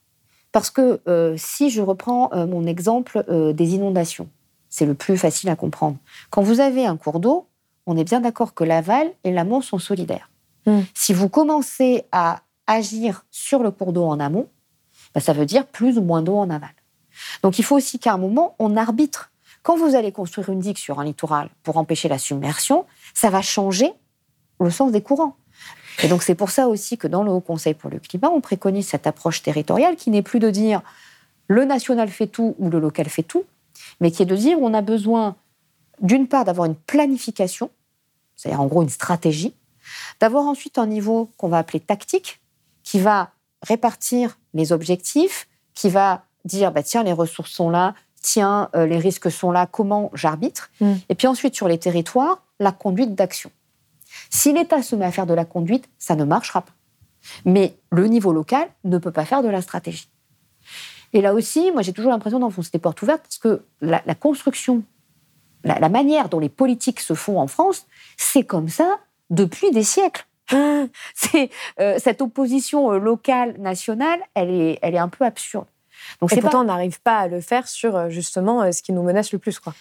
Parce que euh, si je reprends euh, mon exemple des inondations, c'est le plus facile à comprendre. Quand vous avez un cours d'eau, on est bien d'accord que l'aval et l'amont sont solidaires. Hmm. Si vous commencez à agir sur le cours d'eau en amont, bah, ça veut dire plus ou moins d'eau en aval. Donc il faut aussi qu'à un moment, on arbitre. Quand vous allez construire une digue sur un littoral pour empêcher la submersion, ça va changer le sens des courants. Et donc c'est pour ça aussi que dans le Haut Conseil pour le climat, on préconise cette approche territoriale qui n'est plus de dire le national fait tout ou le local fait tout, mais qui est de dire on a besoin d'une part d'avoir une planification, c'est-à-dire en gros une stratégie, d'avoir ensuite un niveau qu'on va appeler tactique, qui va répartir les objectifs, qui va dire bah, tiens les ressources sont là, tiens euh, les risques sont là, comment j'arbitre, mm. et puis ensuite sur les territoires la conduite d'action. Si l'État se met à faire de la conduite, ça ne marchera pas. Mais le niveau local ne peut pas faire de la stratégie. Et là aussi, moi j'ai toujours l'impression d'enfoncer des portes ouvertes parce que la, construction, la, manière dont les politiques se font en France, c'est comme ça depuis des siècles. c'est euh, cette opposition euh, locale nationale, elle est, elle est un peu absurde. Donc et pourtant, on n'arrive pas à le faire sur euh, justement ce qui nous menace le plus, quoi.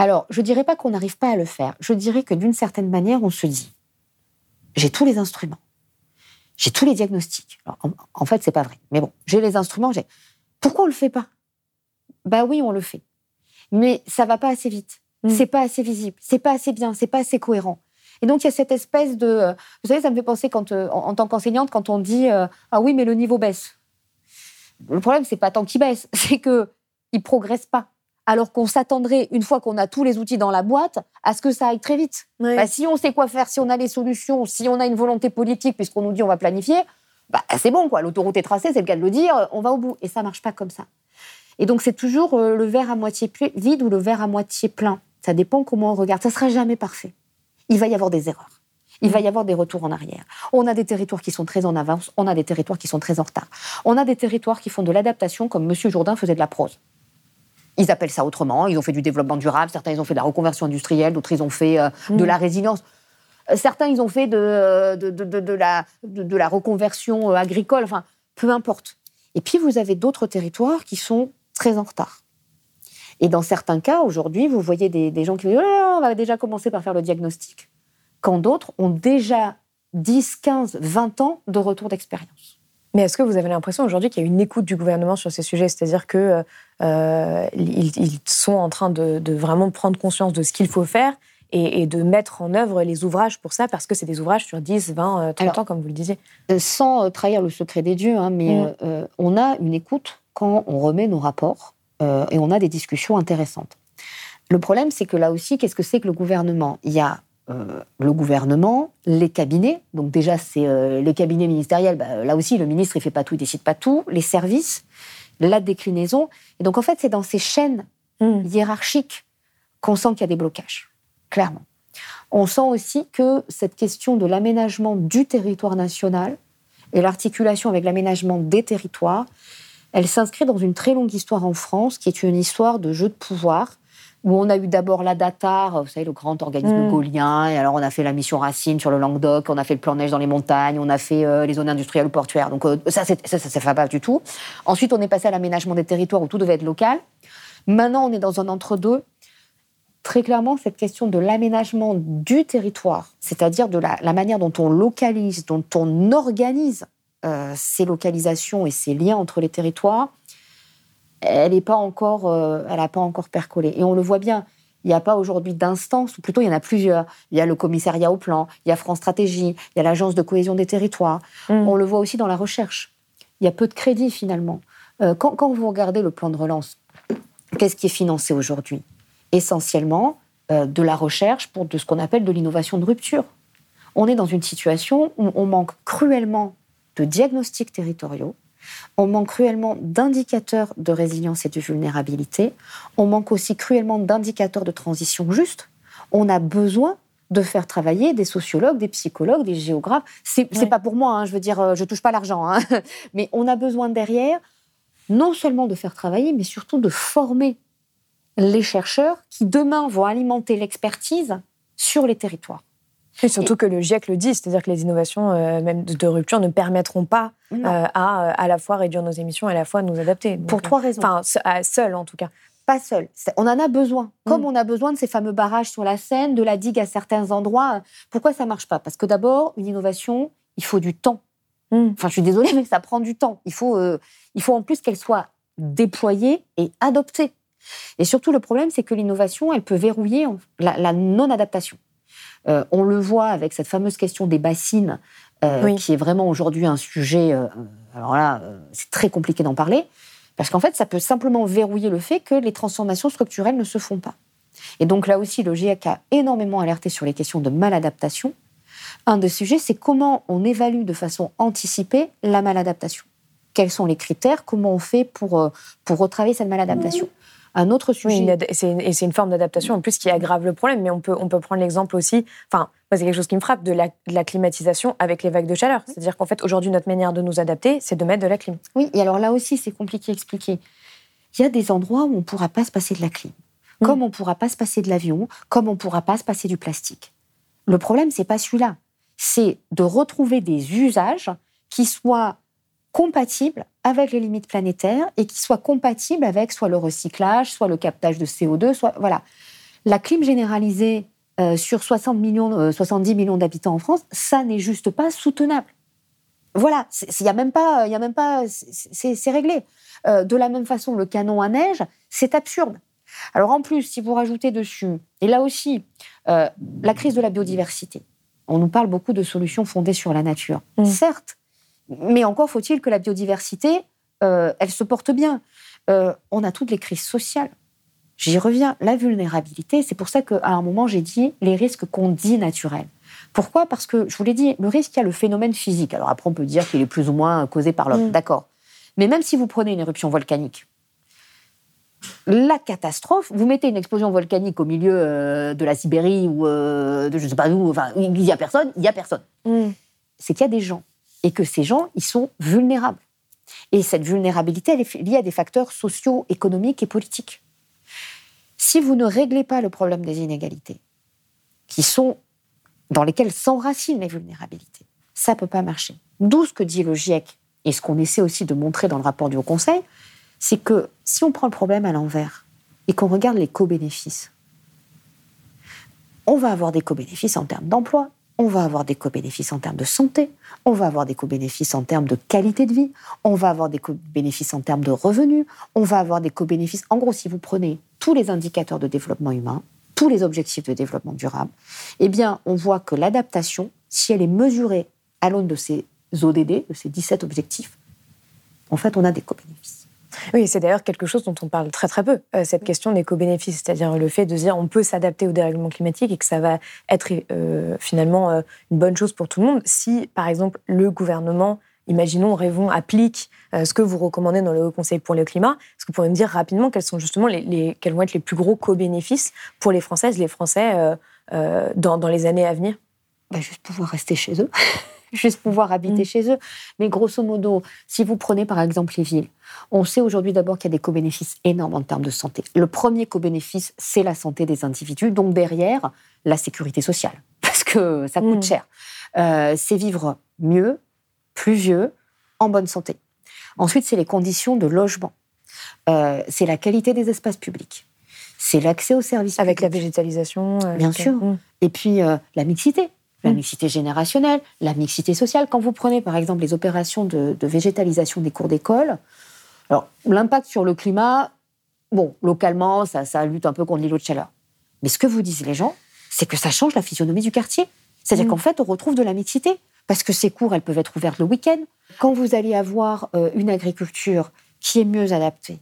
Alors, je ne dirais pas qu'on n'arrive pas à le faire. Je dirais que d'une certaine manière, on se dit j'ai tous les instruments, j'ai tous les diagnostics. en, fait, fait, c'est pas vrai. Mais bon, j'ai les instruments. J'ai. Pourquoi on le fait pas? Bah oui, on le fait, mais ça va pas assez vite. Ce mm. C'est pas assez visible. C'est pas assez bien. C'est pas assez cohérent. Et donc il y a cette espèce de, euh, vous savez, ça me fait penser quand, euh, en, tant qu'enseignante, quand on dit euh, ah oui, mais le niveau baisse. le problème, c'est pas tant qu'ils baissent, c'est qu'ils ne progressent pas. Alors qu'on s'attendrait, une fois qu'on a tous les outils dans la boîte, à ce que ça aille très vite. Bah, si on sait quoi faire, si on a les solutions, si on a une volonté politique, puisqu'on nous dit on va planifier, bah, c'est bon, quoi. L'autoroute est tracée, c'est le cas de le dire, on va au bout. Et ça marche pas comme ça. Et donc, c'est toujours euh, le verre à moitié vide ou le verre à moitié plein. Ça dépend comment on regarde. Ça sera jamais parfait. Il va y avoir des erreurs il va y avoir des retours en arrière. On a des territoires qui sont très en avance, on a des territoires qui sont très en retard. On a des territoires qui font de l'adaptation comme M. Jourdain faisait de la prose. Ils appellent ça autrement, ils ont fait du développement durable, certains ils ont fait de la reconversion industrielle, d'autres ils ont fait euh, de la mm. résilience. Euh, certains, ils ont fait de, de, la, de, la reconversion euh, agricole, enfin, peu importe. Et puis, vous avez d'autres territoires qui sont très en retard. Et dans certains cas, aujourd'hui, vous voyez des, gens qui disent oh, on va déjà commencer par faire le diagnostic quand d'autres ont déjà 10, 15, 20 ans de retour d'expérience. Mais est-ce que vous avez l'impression aujourd'hui qu'il y a une écoute du gouvernement sur ces sujets? C'est-à-dire qu'ils euh, ils sont en train de, vraiment prendre conscience de ce qu'il faut faire et, de mettre en œuvre les ouvrages pour ça, parce que c'est des ouvrages sur 10, 20, 30 ans, comme vous le disiez. Euh, sans euh, trahir le secret des dieux, hein, mais mm. on a une écoute quand on remet nos rapports et on a des discussions intéressantes. Le problème, c'est que là aussi, qu'est-ce que c'est que le gouvernement? Il y a euh, le gouvernement, les cabinets, donc déjà c'est euh, les cabinets ministériels, bah, là aussi le ministre il fait pas tout, il décide pas tout, les services, la déclinaison, et donc en fait c'est dans ces chaînes hmm. hiérarchiques qu'on sent qu'il y a des blocages, clairement. On sent aussi que cette question de l'aménagement du territoire national et l'articulation avec l'aménagement des territoires, elle s'inscrit dans une très longue histoire en France, qui est une histoire de jeu de pouvoir, où on a eu d'abord la DATAR, vous savez, le grand organisme mm. gaulien, et alors on a fait la mission Racine sur le Languedoc, on a fait le plan neige dans les montagnes, on a fait euh, les zones industrielles ou portuaires. Donc euh, ça, ça, ça, ça fait pas du tout. Ensuite, on est passé à l'aménagement des territoires où tout devait être local. Maintenant, on est dans un entre-deux. Très clairement, cette question de l'aménagement du territoire, c'est-à-dire de la, manière dont on localise, dont on organise euh, ces localisations et ces liens entre les territoires, elle n'est pas encore, euh, elle n'a pas encore percolé. Et on le voit bien. Il n'y a pas aujourd'hui d'instance, ou plutôt il y en a plusieurs. Il y a le commissariat au plan, il y a France Stratégie, il y a l'agence de cohésion des territoires. Mm. On le voit aussi dans la recherche. Il y a peu de crédit finalement. Euh, quand, vous regardez le plan de relance, qu'est-ce qui est financé aujourd'hui? Essentiellement euh, de la recherche pour de ce qu'on appelle de l'innovation de rupture. On est dans une situation où on manque cruellement de diagnostics territoriaux, on manque cruellement d'indicateurs de résilience et de vulnérabilité. On manque aussi cruellement d'indicateurs de transition juste. On a besoin de faire travailler des sociologues, des psychologues, des géographes. C'est n'est pas pour moi, hein, je veux dire, euh, je touche pas l'argent, hein. mais on a besoin derrière non seulement de faire travailler, mais surtout de former les chercheurs qui demain vont alimenter l'expertise sur les territoires. Et surtout que le GIEC le dit, c'est-à-dire que les innovations euh, même de, rupture ne permettront pas euh, à à la fois réduire nos émissions et à la fois nous adapter. Pour trois raisons. Enfin, seul en tout cas. Pas seul. On en a besoin. Comme mm. on a besoin de ces fameux barrages sur la Seine, de la digue à certains endroits. Pourquoi ça marche pas? Parce que d'abord, une innovation, il faut du temps. Mm. Enfin, je suis désolée, mais ça prend du temps. Il faut, euh, il faut en plus qu'elle soit déployée et adoptée. Et surtout, le problème, c'est que l'innovation, elle peut verrouiller la non-adaptation. Euh, on le voit avec cette fameuse question des bassines, euh, qui est vraiment aujourd'hui un sujet. Euh, alors là, c'est très compliqué d'en parler, parce qu'en fait, ça peut simplement verrouiller le fait que les transformations structurelles ne se font pas. Et donc là aussi, le GIEC a énormément alerté sur les questions de maladaptation. Un des sujets, c'est comment on évalue de façon anticipée la maladaptation. Quels sont les critères? Comment on fait pour, pour retravailler cette maladaptation? Un autre sujet. et c'est une forme d'adaptation en plus qui aggrave le problème. Mais on peut, on peut prendre l'exemple aussi, enfin, c'est quelque chose qui me frappe, de la, climatisation avec les vagues de chaleur. C'est-à-dire qu'en fait, aujourd'hui, notre manière de nous adapter, c'est de mettre de la clim. Oui, et alors là aussi, c'est compliqué à expliquer. Il y a des endroits où on ne pourra pas se passer de la clim, mm. comme on ne pourra pas se passer de l'avion, comme on ne pourra pas se passer du plastique. Le problème, c'est pas celui-là. C'est de retrouver des usages qui soient compatibles avec les limites planétaires et qui soit compatible avec soit le recyclage, soit le captage de CO2, soit voilà. La clim généralisée euh, sur 60 millions, 70 euh, millions d'habitants en France, ça n'est juste pas soutenable. Voilà, il y a même pas, il y a même pas, c'est réglé. Euh, de la même façon, le canon à neige, c'est absurde. Alors en plus, si vous rajoutez dessus, et là aussi, la crise de la biodiversité. On nous parle beaucoup de solutions fondées sur la nature. Mmh. Certes, mais encore faut-il que la biodiversité euh, elle se porte bien. Euh, on a toutes les crises sociales. J'y reviens. La vulnérabilité, c'est pour ça qu'à un moment, j'ai dit les risques qu'on dit naturels. Pourquoi? Parce que, je vous l'ai dit, le risque, il y a le phénomène physique. Alors après, on peut dire qu'il est plus ou moins causé par l'homme. Mm. D'accord. Mais même si vous prenez une éruption volcanique, la catastrophe, vous mettez une explosion volcanique au milieu euh, de la Sibérie ou de je ne sais pas où, enfin, il n'y a personne, il n'y a personne. Mm. C'est qu'il y a des gens. Et que ces gens, ils sont vulnérables. Et cette vulnérabilité, elle est liée à des facteurs sociaux, économiques et politiques. Si vous ne réglez pas le problème des inégalités, qui sont dans lesquelles s'enracinent les vulnérabilités, ça ne peut pas marcher. D'où ce que dit le GIEC et ce qu'on essaie aussi de montrer dans le rapport du Haut Conseil, c'est que si on prend le problème à l'envers et qu'on regarde les co-bénéfices, on va avoir des co-bénéfices en termes d'emploi, on va avoir des co-bénéfices en termes de santé, on va avoir des co-bénéfices en termes de qualité de vie, on va avoir des co-bénéfices en termes de revenus, on va avoir des co-bénéfices. En gros, si vous prenez tous les indicateurs de développement humain, tous les objectifs de développement durable, eh bien, on voit que l'adaptation, si elle est mesurée à l'aune de ces ODD, de ces 17 objectifs, en fait, on a des co-bénéfices. Oui, c'est d'ailleurs quelque chose dont on parle très très peu, euh, cette question des co-bénéfices, c'est-à-dire le fait de dire on peut s'adapter au dérèglement climatique et que ça va être euh, finalement euh, une bonne chose pour tout le monde si, par exemple, le gouvernement, imaginons, rêvons, applique ce que vous recommandez dans le Haut Conseil pour le climat. Est-ce que vous pourriez me dire rapidement quels sont justement les, quels vont être les plus gros co-bénéfices pour les Françaises, les Français dans, dans les années à venir? Bah, Juste pouvoir rester chez eux. juste pouvoir habiter mm. chez eux. Mais grosso modo, si vous prenez par exemple les villes, on sait aujourd'hui d'abord qu'il y a des co-bénéfices énormes en termes de santé. Le premier co-bénéfice, c'est la santé des individus, donc derrière, la sécurité sociale, parce que ça coûte mm. cher. Euh, c'est vivre mieux, plus vieux, en bonne santé. Ensuite, c'est les conditions de logement. Euh, c'est la qualité des espaces publics. C'est l'accès aux services. Avec la végétalisation. Euh, Bien sûr. Mm. Et puis, la mixité la mm. mixité générationnelle, la mixité sociale. Quand vous prenez par exemple les opérations de, végétalisation des cours d'école, alors l'impact sur le climat, bon, localement, ça, ça lutte un peu contre l'îlot de chaleur. Mais ce que vous disent les gens, c'est que ça change la physionomie du quartier. C'est-à-dire mm. qu'en fait, on retrouve de la mixité. Parce que ces cours, elles peuvent être ouvertes le week-end. Quand vous allez avoir euh, une agriculture qui est mieux adaptée,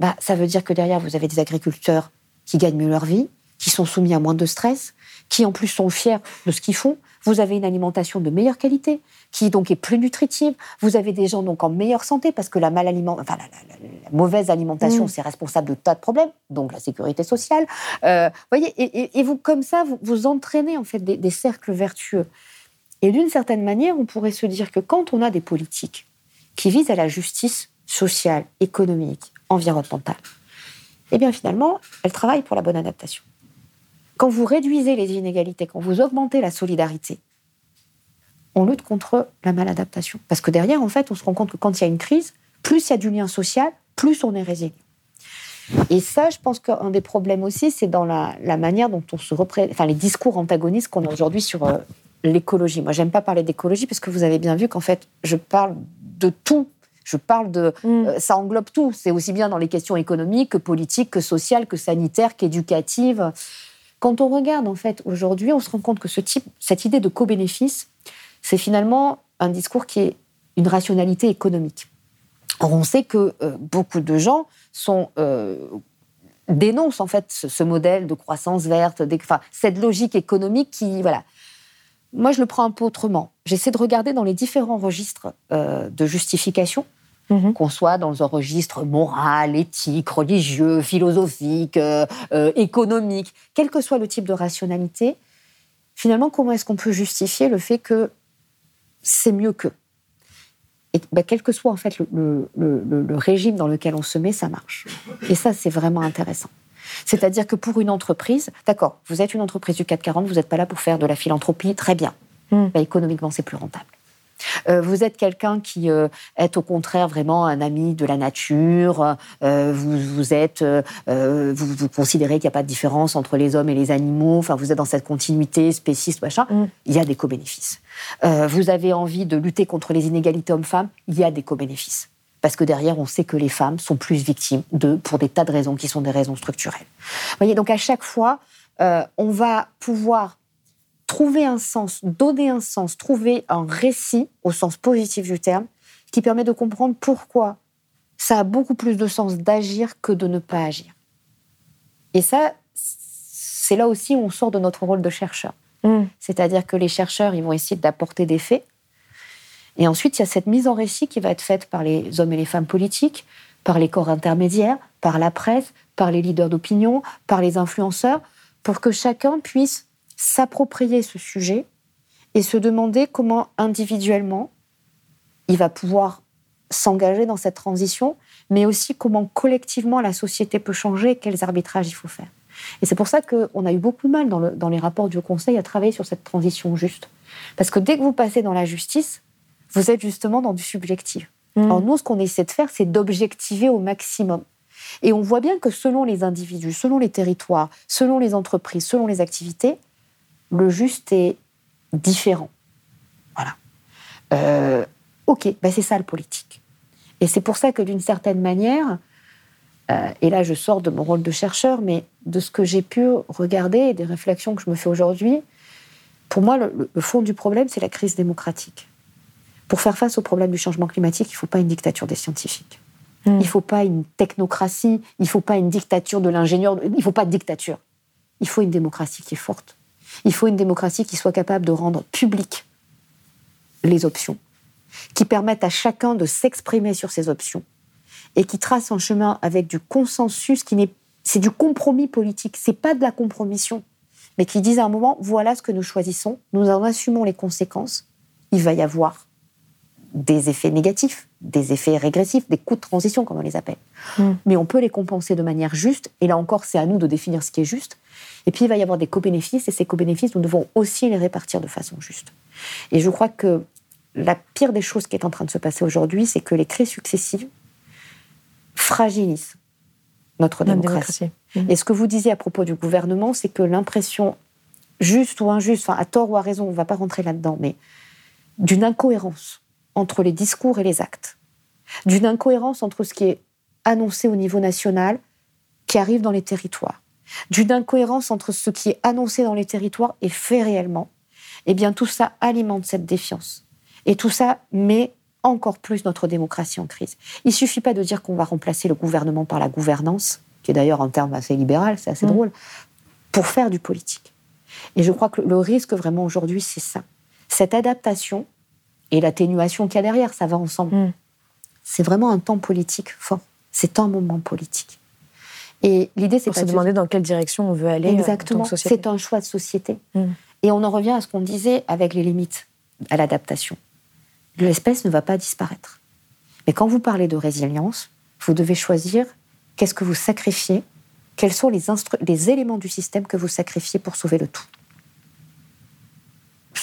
bah, ça veut dire que derrière, vous avez des agriculteurs qui gagnent mieux leur vie, qui sont soumis à moins de stress, qui en plus sont fiers de ce qu'ils font. Vous avez une alimentation de meilleure qualité, qui donc est plus nutritive. Vous avez des gens donc en meilleure santé parce que la mal enfin, la, mauvaise alimentation, mm. c'est responsable de tas de problèmes, donc la sécurité sociale. Euh, voyez, et, vous comme ça, vous, vous entraînez en fait des, des cercles vertueux. Et d'une certaine manière, on pourrait se dire que quand on a des politiques qui visent à la justice sociale, économique, environnementale, eh bien finalement, elles travaillent pour la bonne adaptation. Quand vous réduisez les inégalités, quand vous augmentez la solidarité, on lutte contre la maladaptation. Parce que derrière, en fait, on se rend compte que quand il y a une crise, plus il y a du lien social, plus on est résilient. Et ça, je pense qu'un des problèmes aussi, c'est dans la, manière dont on se représente, enfin les discours antagonistes qu'on a aujourd'hui sur euh, l'écologie. Moi, j'aime pas parler d'écologie parce que vous avez bien vu qu'en fait, je parle de tout. Je parle de, mm. euh, ça englobe tout. C'est aussi bien dans les questions économiques que politiques, que sociales, que sanitaires, qu'éducatives. Quand on regarde, en fait, aujourd'hui, on se rend compte que ce type, cette idée de co-bénéfice, c'est finalement un discours qui est une rationalité économique. Or, on sait que euh, beaucoup de gens sont, euh, dénoncent en fait ce, modèle de croissance verte, cette logique économique qui, voilà. Moi, je le prends un peu autrement. J'essaie de regarder dans les différents registres euh, de justification Mhm. qu'on soit dans un registre moral, éthique, religieux, philosophique, euh, euh, économique, quel que soit le type de rationalité, finalement, comment est-ce qu'on peut justifier le fait que c'est mieux que? Et ben, quel que soit en fait le, régime dans lequel on se met, ça marche. Et ça, c'est vraiment intéressant. C'est-à-dire que pour une entreprise, d'accord, vous êtes une entreprise du 440, vous n'êtes pas là pour faire de la philanthropie, très bien. Hmm. Ben, économiquement, c'est plus rentable. Euh, vous êtes quelqu'un qui euh, est au contraire vraiment un ami de la nature. Euh, vous, êtes, vous, considérez qu'il n'y a pas de différence entre les hommes et les animaux. Enfin, vous êtes dans cette continuité spéciste, machin. Mm. Il y a des co-bénéfices. vous avez envie de lutter contre les inégalités hommes-femmes. Il y a des co-bénéfices parce que derrière, on sait que les femmes sont plus victimes de, pour des tas de raisons qui sont des raisons structurelles. Vous voyez, donc à chaque fois, on va pouvoir trouver un sens, donner un sens, trouver un récit au sens positif du terme, qui permet de comprendre pourquoi ça a beaucoup plus de sens d'agir que de ne pas agir. Et ça, c'est là aussi où on sort de notre rôle de chercheur. Mm. C'est-à-dire que les chercheurs, ils vont essayer d'apporter des faits. Et ensuite, il y a cette mise en récit qui va être faite par les hommes et les femmes politiques, par les corps intermédiaires, par la presse, par les leaders d'opinion, par les influenceurs, pour que chacun puisse s'approprier ce sujet et se demander comment individuellement il va pouvoir s'engager dans cette transition, mais aussi comment collectivement la société peut changer et quels arbitrages il faut faire. Et c'est pour ça qu'on a eu beaucoup de mal dans, le- dans les rapports du Conseil à travailler sur cette transition juste. Parce que dès que vous passez dans la justice, vous êtes justement dans du subjectif. Alors nous, ce qu'on essaie de faire, c'est d'objectiver au maximum. Et on voit bien que selon les individus, selon les territoires, selon les entreprises, selon les activités, le juste est différent. Voilà. Euh, ok, ben c'est ça le politique. Et c'est pour ça que d'une certaine manière, euh, et là je sors de mon rôle de chercheur, mais de ce que j'ai pu regarder et des réflexions que je me fais aujourd'hui, pour moi, le, le fond du problème, c'est la crise démocratique. Pour faire face au problème du changement climatique, il ne faut pas une dictature des scientifiques. Mm. Il ne faut pas une technocratie, il ne faut pas une dictature de l'ingénieur, il ne faut pas de dictature. Il faut une démocratie qui est forte. Il faut une démocratie qui soit capable de rendre publiques les options, qui permette à chacun de s'exprimer sur ces options et qui trace un chemin avec du consensus c'est du compromis politique, c'est pas de la compromission, mais qui disent à un moment voilà ce que nous choisissons, nous en assumons les conséquences, il va y avoir des effets négatifs, des effets régressifs, des coûts de transition, comme on les appelle. Mm. Mais on peut les compenser de manière juste, et là encore, c'est à nous de définir ce qui est juste. Et puis, il va y avoir des co-bénéfices, et ces co-bénéfices, nous devons aussi les répartir de façon juste. Et je crois que la pire des choses qui est en train de se passer aujourd'hui, c'est que les crises successives fragilisent notre Notre démocratie. démocratie. Et ce que vous disiez à propos du gouvernement, c'est que l'impression, juste ou injuste, enfin à tort ou à raison, on ne va pas rentrer là-dedans, mais d'une incohérence entre les discours et les actes, d'une incohérence entre ce qui est annoncé au niveau national, qui arrive dans les territoires, d'une incohérence entre ce qui est annoncé dans les territoires et fait réellement, eh bien tout ça alimente cette défiance. Et tout ça met encore plus notre démocratie en crise. Il suffit pas de dire qu'on va remplacer le gouvernement par la gouvernance, qui est d'ailleurs un terme assez libéral, c'est assez Mm. drôle, pour faire du politique. Et je crois que le risque vraiment aujourd'hui, c'est ça. Cette adaptation et l'atténuation qu'il y a derrière, ça va ensemble. Mm. C'est vraiment un temps politique fort. C'est un moment politique. Et l'idée, c'est pas se de- demander dans quelle direction on veut aller euh, Exactement. C'est un choix de société. Mm. Et on en revient à ce qu'on disait avec les limites à l'adaptation. L'espèce ne va pas disparaître. Mais quand vous parlez de résilience, vous devez choisir qu'est-ce que vous sacrifiez, quels sont les éléments du système que vous sacrifiez pour sauver le tout.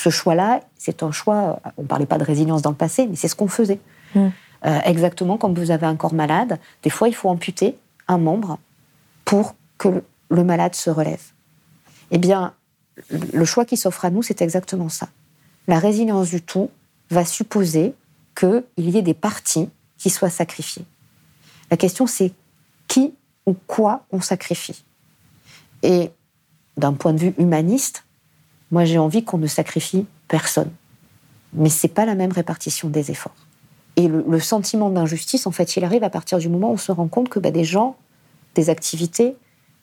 Ce choix-là, c'est un choix, on ne parlait pas de résilience dans le passé, mais c'est ce qu'on faisait. Mm. Euh, exactement comme vous avez un corps malade, des fois il faut amputer un membre pour que le- le malade se relève. Eh bien, le choix qui s'offre à nous, c'est exactement ça. La résilience du tout va supposer qu'il y ait des parties qui soient sacrifiées. La question, c'est qui ou quoi on sacrifie. Et d'un point de vue humaniste, moi j'ai envie qu'on ne sacrifie personne. Mais c'est pas la même répartition des efforts. Et le, le sentiment d'injustice, en fait, il arrive à partir du moment où on se rend compte que bah, des gens, des activités,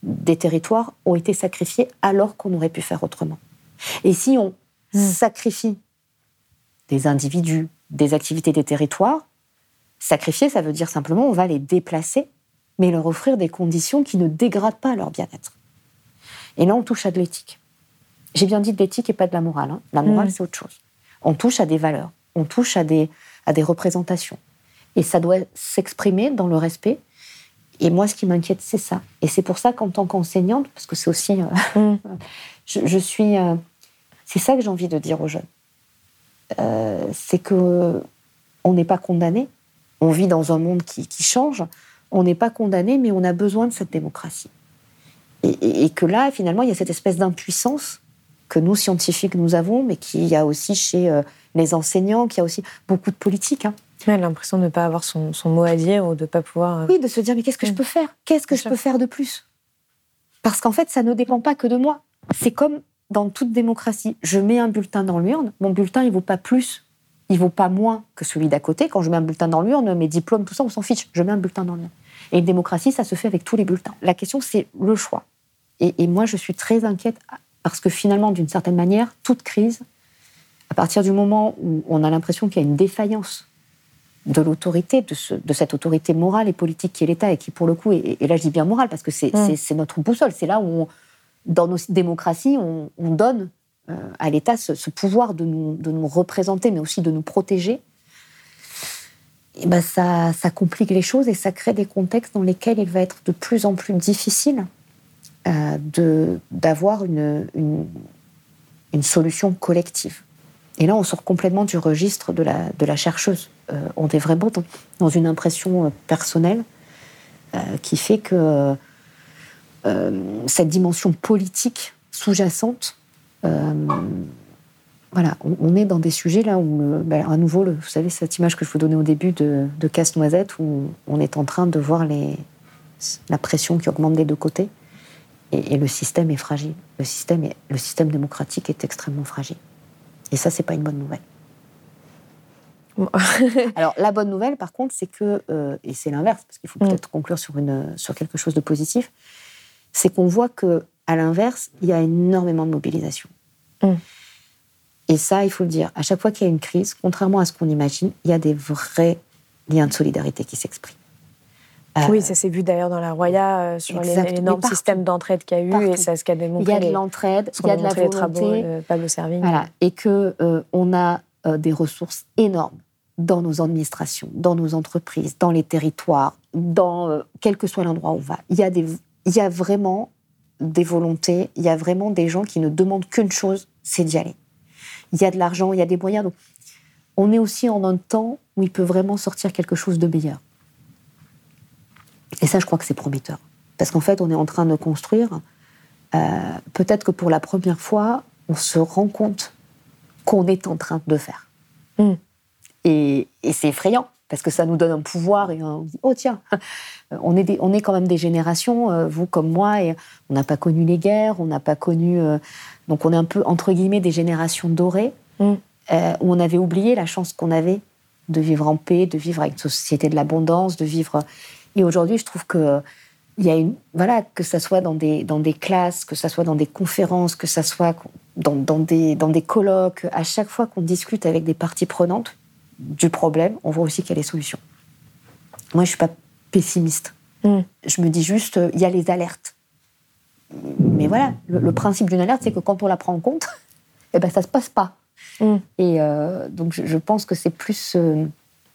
des territoires ont été sacrifiés alors qu'on aurait pu faire autrement. Et si on Mm. sacrifie des individus, des activités, des territoires, sacrifier, ça veut dire simplement on va les déplacer, mais leur offrir des conditions qui ne dégradent pas leur bien-être. Et là, on touche à de l'éthique. J'ai bien dit de l'éthique et pas de la morale. hein. La morale, Mm. c'est autre chose. On touche à des valeurs, on touche à des, à des représentations. Et ça doit s'exprimer dans le respect. Et moi, ce qui m'inquiète, c'est ça. Et c'est pour ça qu'en tant qu'enseignante, parce que c'est aussi. euh, Mm. je, je suis. euh, c'est ça que j'ai envie de dire aux jeunes. Euh, c'est que on n'est pas condamné. On vit dans un monde qui, qui change. On n'est pas condamné, mais on a besoin de cette démocratie. Et, et- et que là, finalement, il y a cette espèce d'impuissance que nous, scientifiques, nous avons, mais qu'il y a aussi chez euh, les enseignants, qu'il y a aussi beaucoup de politiques. hein. Ouais, l'impression de ne pas avoir son, son mot à dire ou de ne pas pouvoir. euh, Oui, de se dire, mais qu'est-ce que je peux faire? Qu'est-ce que je peux faire de plus? Parce qu'en fait, ça ne dépend pas que de moi. C'est comme dans toute démocratie. Je mets un bulletin dans l'urne, mon bulletin, il vaut pas plus. il vaut pas moins que celui d'à côté. Quand je mets un bulletin dans l'urne, mes diplômes, tout ça, on s'en fiche. Je mets un bulletin dans l'urne. Et une démocratie, ça se fait avec tous les bulletins. La question, c'est le choix. Et, moi, je suis très inquiète parce que finalement, d'une certaine manière, toute crise, à partir du moment où on a l'impression qu'il y a une défaillance de l'autorité, de, cette autorité morale et politique qui est l'État, et qui, pour le coup, et, là je dis bien morale, parce que c'est mm. notre boussole, c'est là où, dans nos démocraties, on, donne euh, à l'État ce, pouvoir de nous, de nous, représenter, mais aussi de nous protéger. Et ben ça, ça, complique les choses et ça crée des contextes dans lesquels il va être de plus en plus difficile euh, d'avoir une, solution collective. Et là, on sort complètement du registre de la, chercheuse. Euh, on est vraiment dans, une impression euh, personnelle qui fait que cette dimension politique sous-jacente, voilà, on, est dans des sujets là où, ben, à nouveau, vous savez, cette image que je vous donnais au début de, de casse-noisette, où on est en train de voir la pression qui augmente des deux côtés. Et, et le système est fragile. Le système, est, le système démocratique est extrêmement fragile. Et ça, c'est pas une bonne nouvelle. Alors la bonne nouvelle, par contre, c'est que, euh, et c'est l'inverse, parce qu'il faut mm. peut-être conclure sur, une, sur quelque chose de positif, c'est qu'on voit que à l'inverse, il y a énormément de mobilisation. Mm. Et ça, il faut le dire, à chaque fois qu'il y a une crise, contrairement à ce qu'on imagine, il y a des vrais liens de solidarité qui s'expriment. Oui, euh, ça s'est vu d'ailleurs dans la Roya euh, sur l'énorme système d'entraide qu'il y a eu et ça ce qu'a démontré. Il y a de l'entraide, il y a de la volonté. Travaux, Pablo Servigne. Voilà, et que on a euh, des ressources énormes dans nos administrations, dans nos entreprises, dans les territoires, dans euh, quel que soit l'endroit où on va. Il y, a des, il y a vraiment des volontés, il y a vraiment des gens qui ne demandent qu'une chose, c'est d'y aller. Il y a de l'argent, il y a des moyens. Donc, on est aussi en un temps où il peut vraiment sortir quelque chose de meilleur. Et ça, je crois que c'est prometteur. Parce qu'en fait, on est en train de construire, euh, peut-être que pour la première fois, on se rend compte qu'on est en train de faire. Hmm. Et, c'est effrayant, parce que ça nous donne un pouvoir et on dit, oh tiens, on est, on est quand même des générations, euh, vous comme moi, et on n'a pas connu les guerres, on n'a pas connu... Euh, donc on est un peu, entre guillemets, des générations dorées, euh, où on avait oublié la chance qu'on avait de vivre en paix, de vivre avec une société de l'abondance, de vivre... Et aujourd'hui, je trouve que il y a une, voilà, que ça soit dans des, dans des classes, que ça soit dans des conférences, que ça soit dans, dans des, dans des colloques, à chaque fois qu'on discute avec des parties prenantes du problème, on voit aussi qu'il y a des solutions. Moi, je suis pas pessimiste. Mm. Je me dis juste, il y a les alertes. Mais voilà, le, principe d'une alerte, c'est que quand on la prend en compte, eh ben, ça se passe pas. Mm. Et euh, donc, je, pense que c'est plus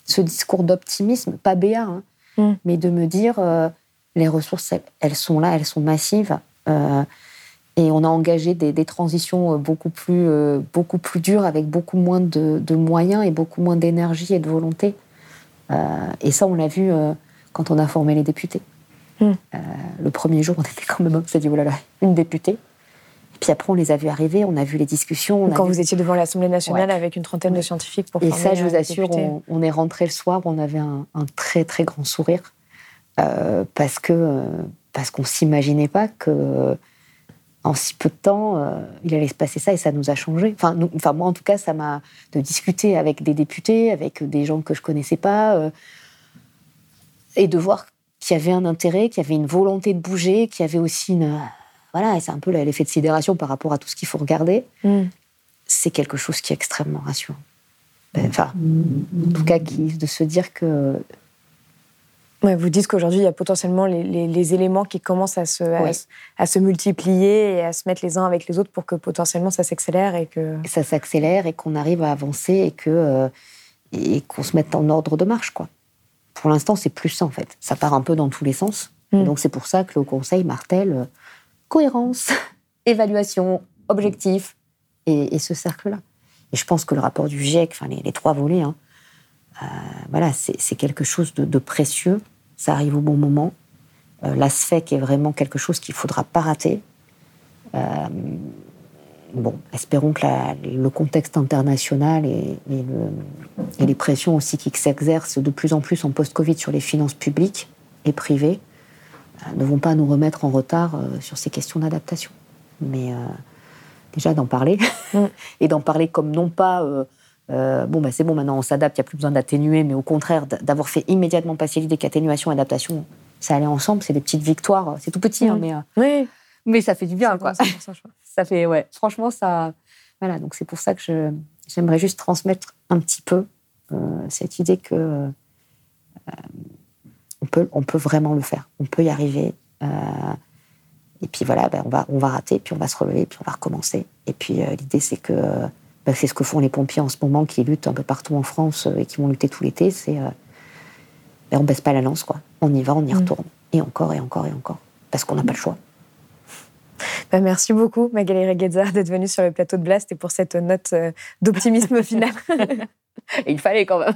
ce discours d'optimisme, pas béat, hein, mm. mais de me dire, euh, les ressources, elles sont là, elles sont massives. Euh, et on a engagé des, transitions euh, beaucoup plus, euh, beaucoup plus dures, avec beaucoup moins de, moyens et beaucoup moins d'énergie et de volonté. et ça, on l'a vu quand on a formé les députés. Hmm. le premier jour, on était quand même, on s'est dit, oh là là, une députée. Puis après, on les a vus arriver, on a vu les discussions. quand vous étiez devant l'Assemblée nationale avec une trentaine de scientifiques pour Et ça, je vous assure, on, est rentré le soir, on avait un, un très très grand sourire. Euh, parce que euh, parce qu'on s'imaginait pas que en si peu de temps, euh, il allait se passer ça et ça nous a changé. Enfin, enfin moi en tout cas, ça m'a de discuter avec des députés, avec des gens que je connaissais pas, et de voir qu'il y avait un intérêt, qu'il y avait une volonté de bouger, qu'il y avait aussi une voilà, c'est un peu l'effet de sidération par rapport à tout ce qu'il faut regarder. Mm. C'est quelque chose qui est extrêmement rassurant. Enfin, en tout cas, qui, de se dire que vous dites qu'aujourd'hui, il y a potentiellement les, éléments qui commencent à se, à, se multiplier et à se mettre les uns avec les autres pour que potentiellement ça s'accélère et que... ça s'accélère et qu'on arrive à avancer et que euh, et qu'on se mette en ordre de marche, quoi. Pour l'instant, c'est plus ça, en fait. Ça part un peu dans tous les sens. Mm. Donc c'est pour ça que le Conseil martèle euh, cohérence, évaluation, objectif et, ce cercle-là. Et je pense que le rapport du GIEC, enfin les, trois volets, hein, euh, voilà, c'est quelque chose de, précieux. Ça arrive au bon moment. Euh, la SFEC est vraiment quelque chose qu'il ne faudra pas rater. Euh, bon, espérons que le contexte international et, les pressions aussi qui s'exercent de plus en plus en post-Covid sur les finances publiques et privées ne vont pas nous remettre en retard sur ces questions d'adaptation. Mais déjà d'en parler, mm. et d'en parler comme non pas bon, bah, c'est bon, maintenant on s'adapte, il n'y a plus besoin d'atténuer, mais au contraire, d'avoir fait immédiatement passer l'idée qu'atténuation, adaptation, ça allait ensemble, c'est des petites victoires. C'est tout petit, hein, mais, oui. mais ça fait du bien, quoi. ça, fait, ouais, franchement, ça. Voilà, donc c'est pour ça que j'aimerais juste transmettre un petit peu cette idée que peut, on peut vraiment le faire, on peut y arriver. Et puis voilà, ben on, va, on va rater, puis on va se relever, puis on va recommencer. Et puis euh, l'idée, c'est que ben, c'est ce que font les pompiers en ce moment, qui luttent un peu partout en France euh, et qui vont lutter tout l'été. C'est euh, ben, on baisse pas la lance, quoi. On y va, on y mm. retourne. Et encore, et encore, et encore. Parce qu'on n'a pas le choix. Ben, merci beaucoup, Magali Reguezza, d'être venue sur le plateau de Blast et pour cette note d'optimisme final. il fallait quand même.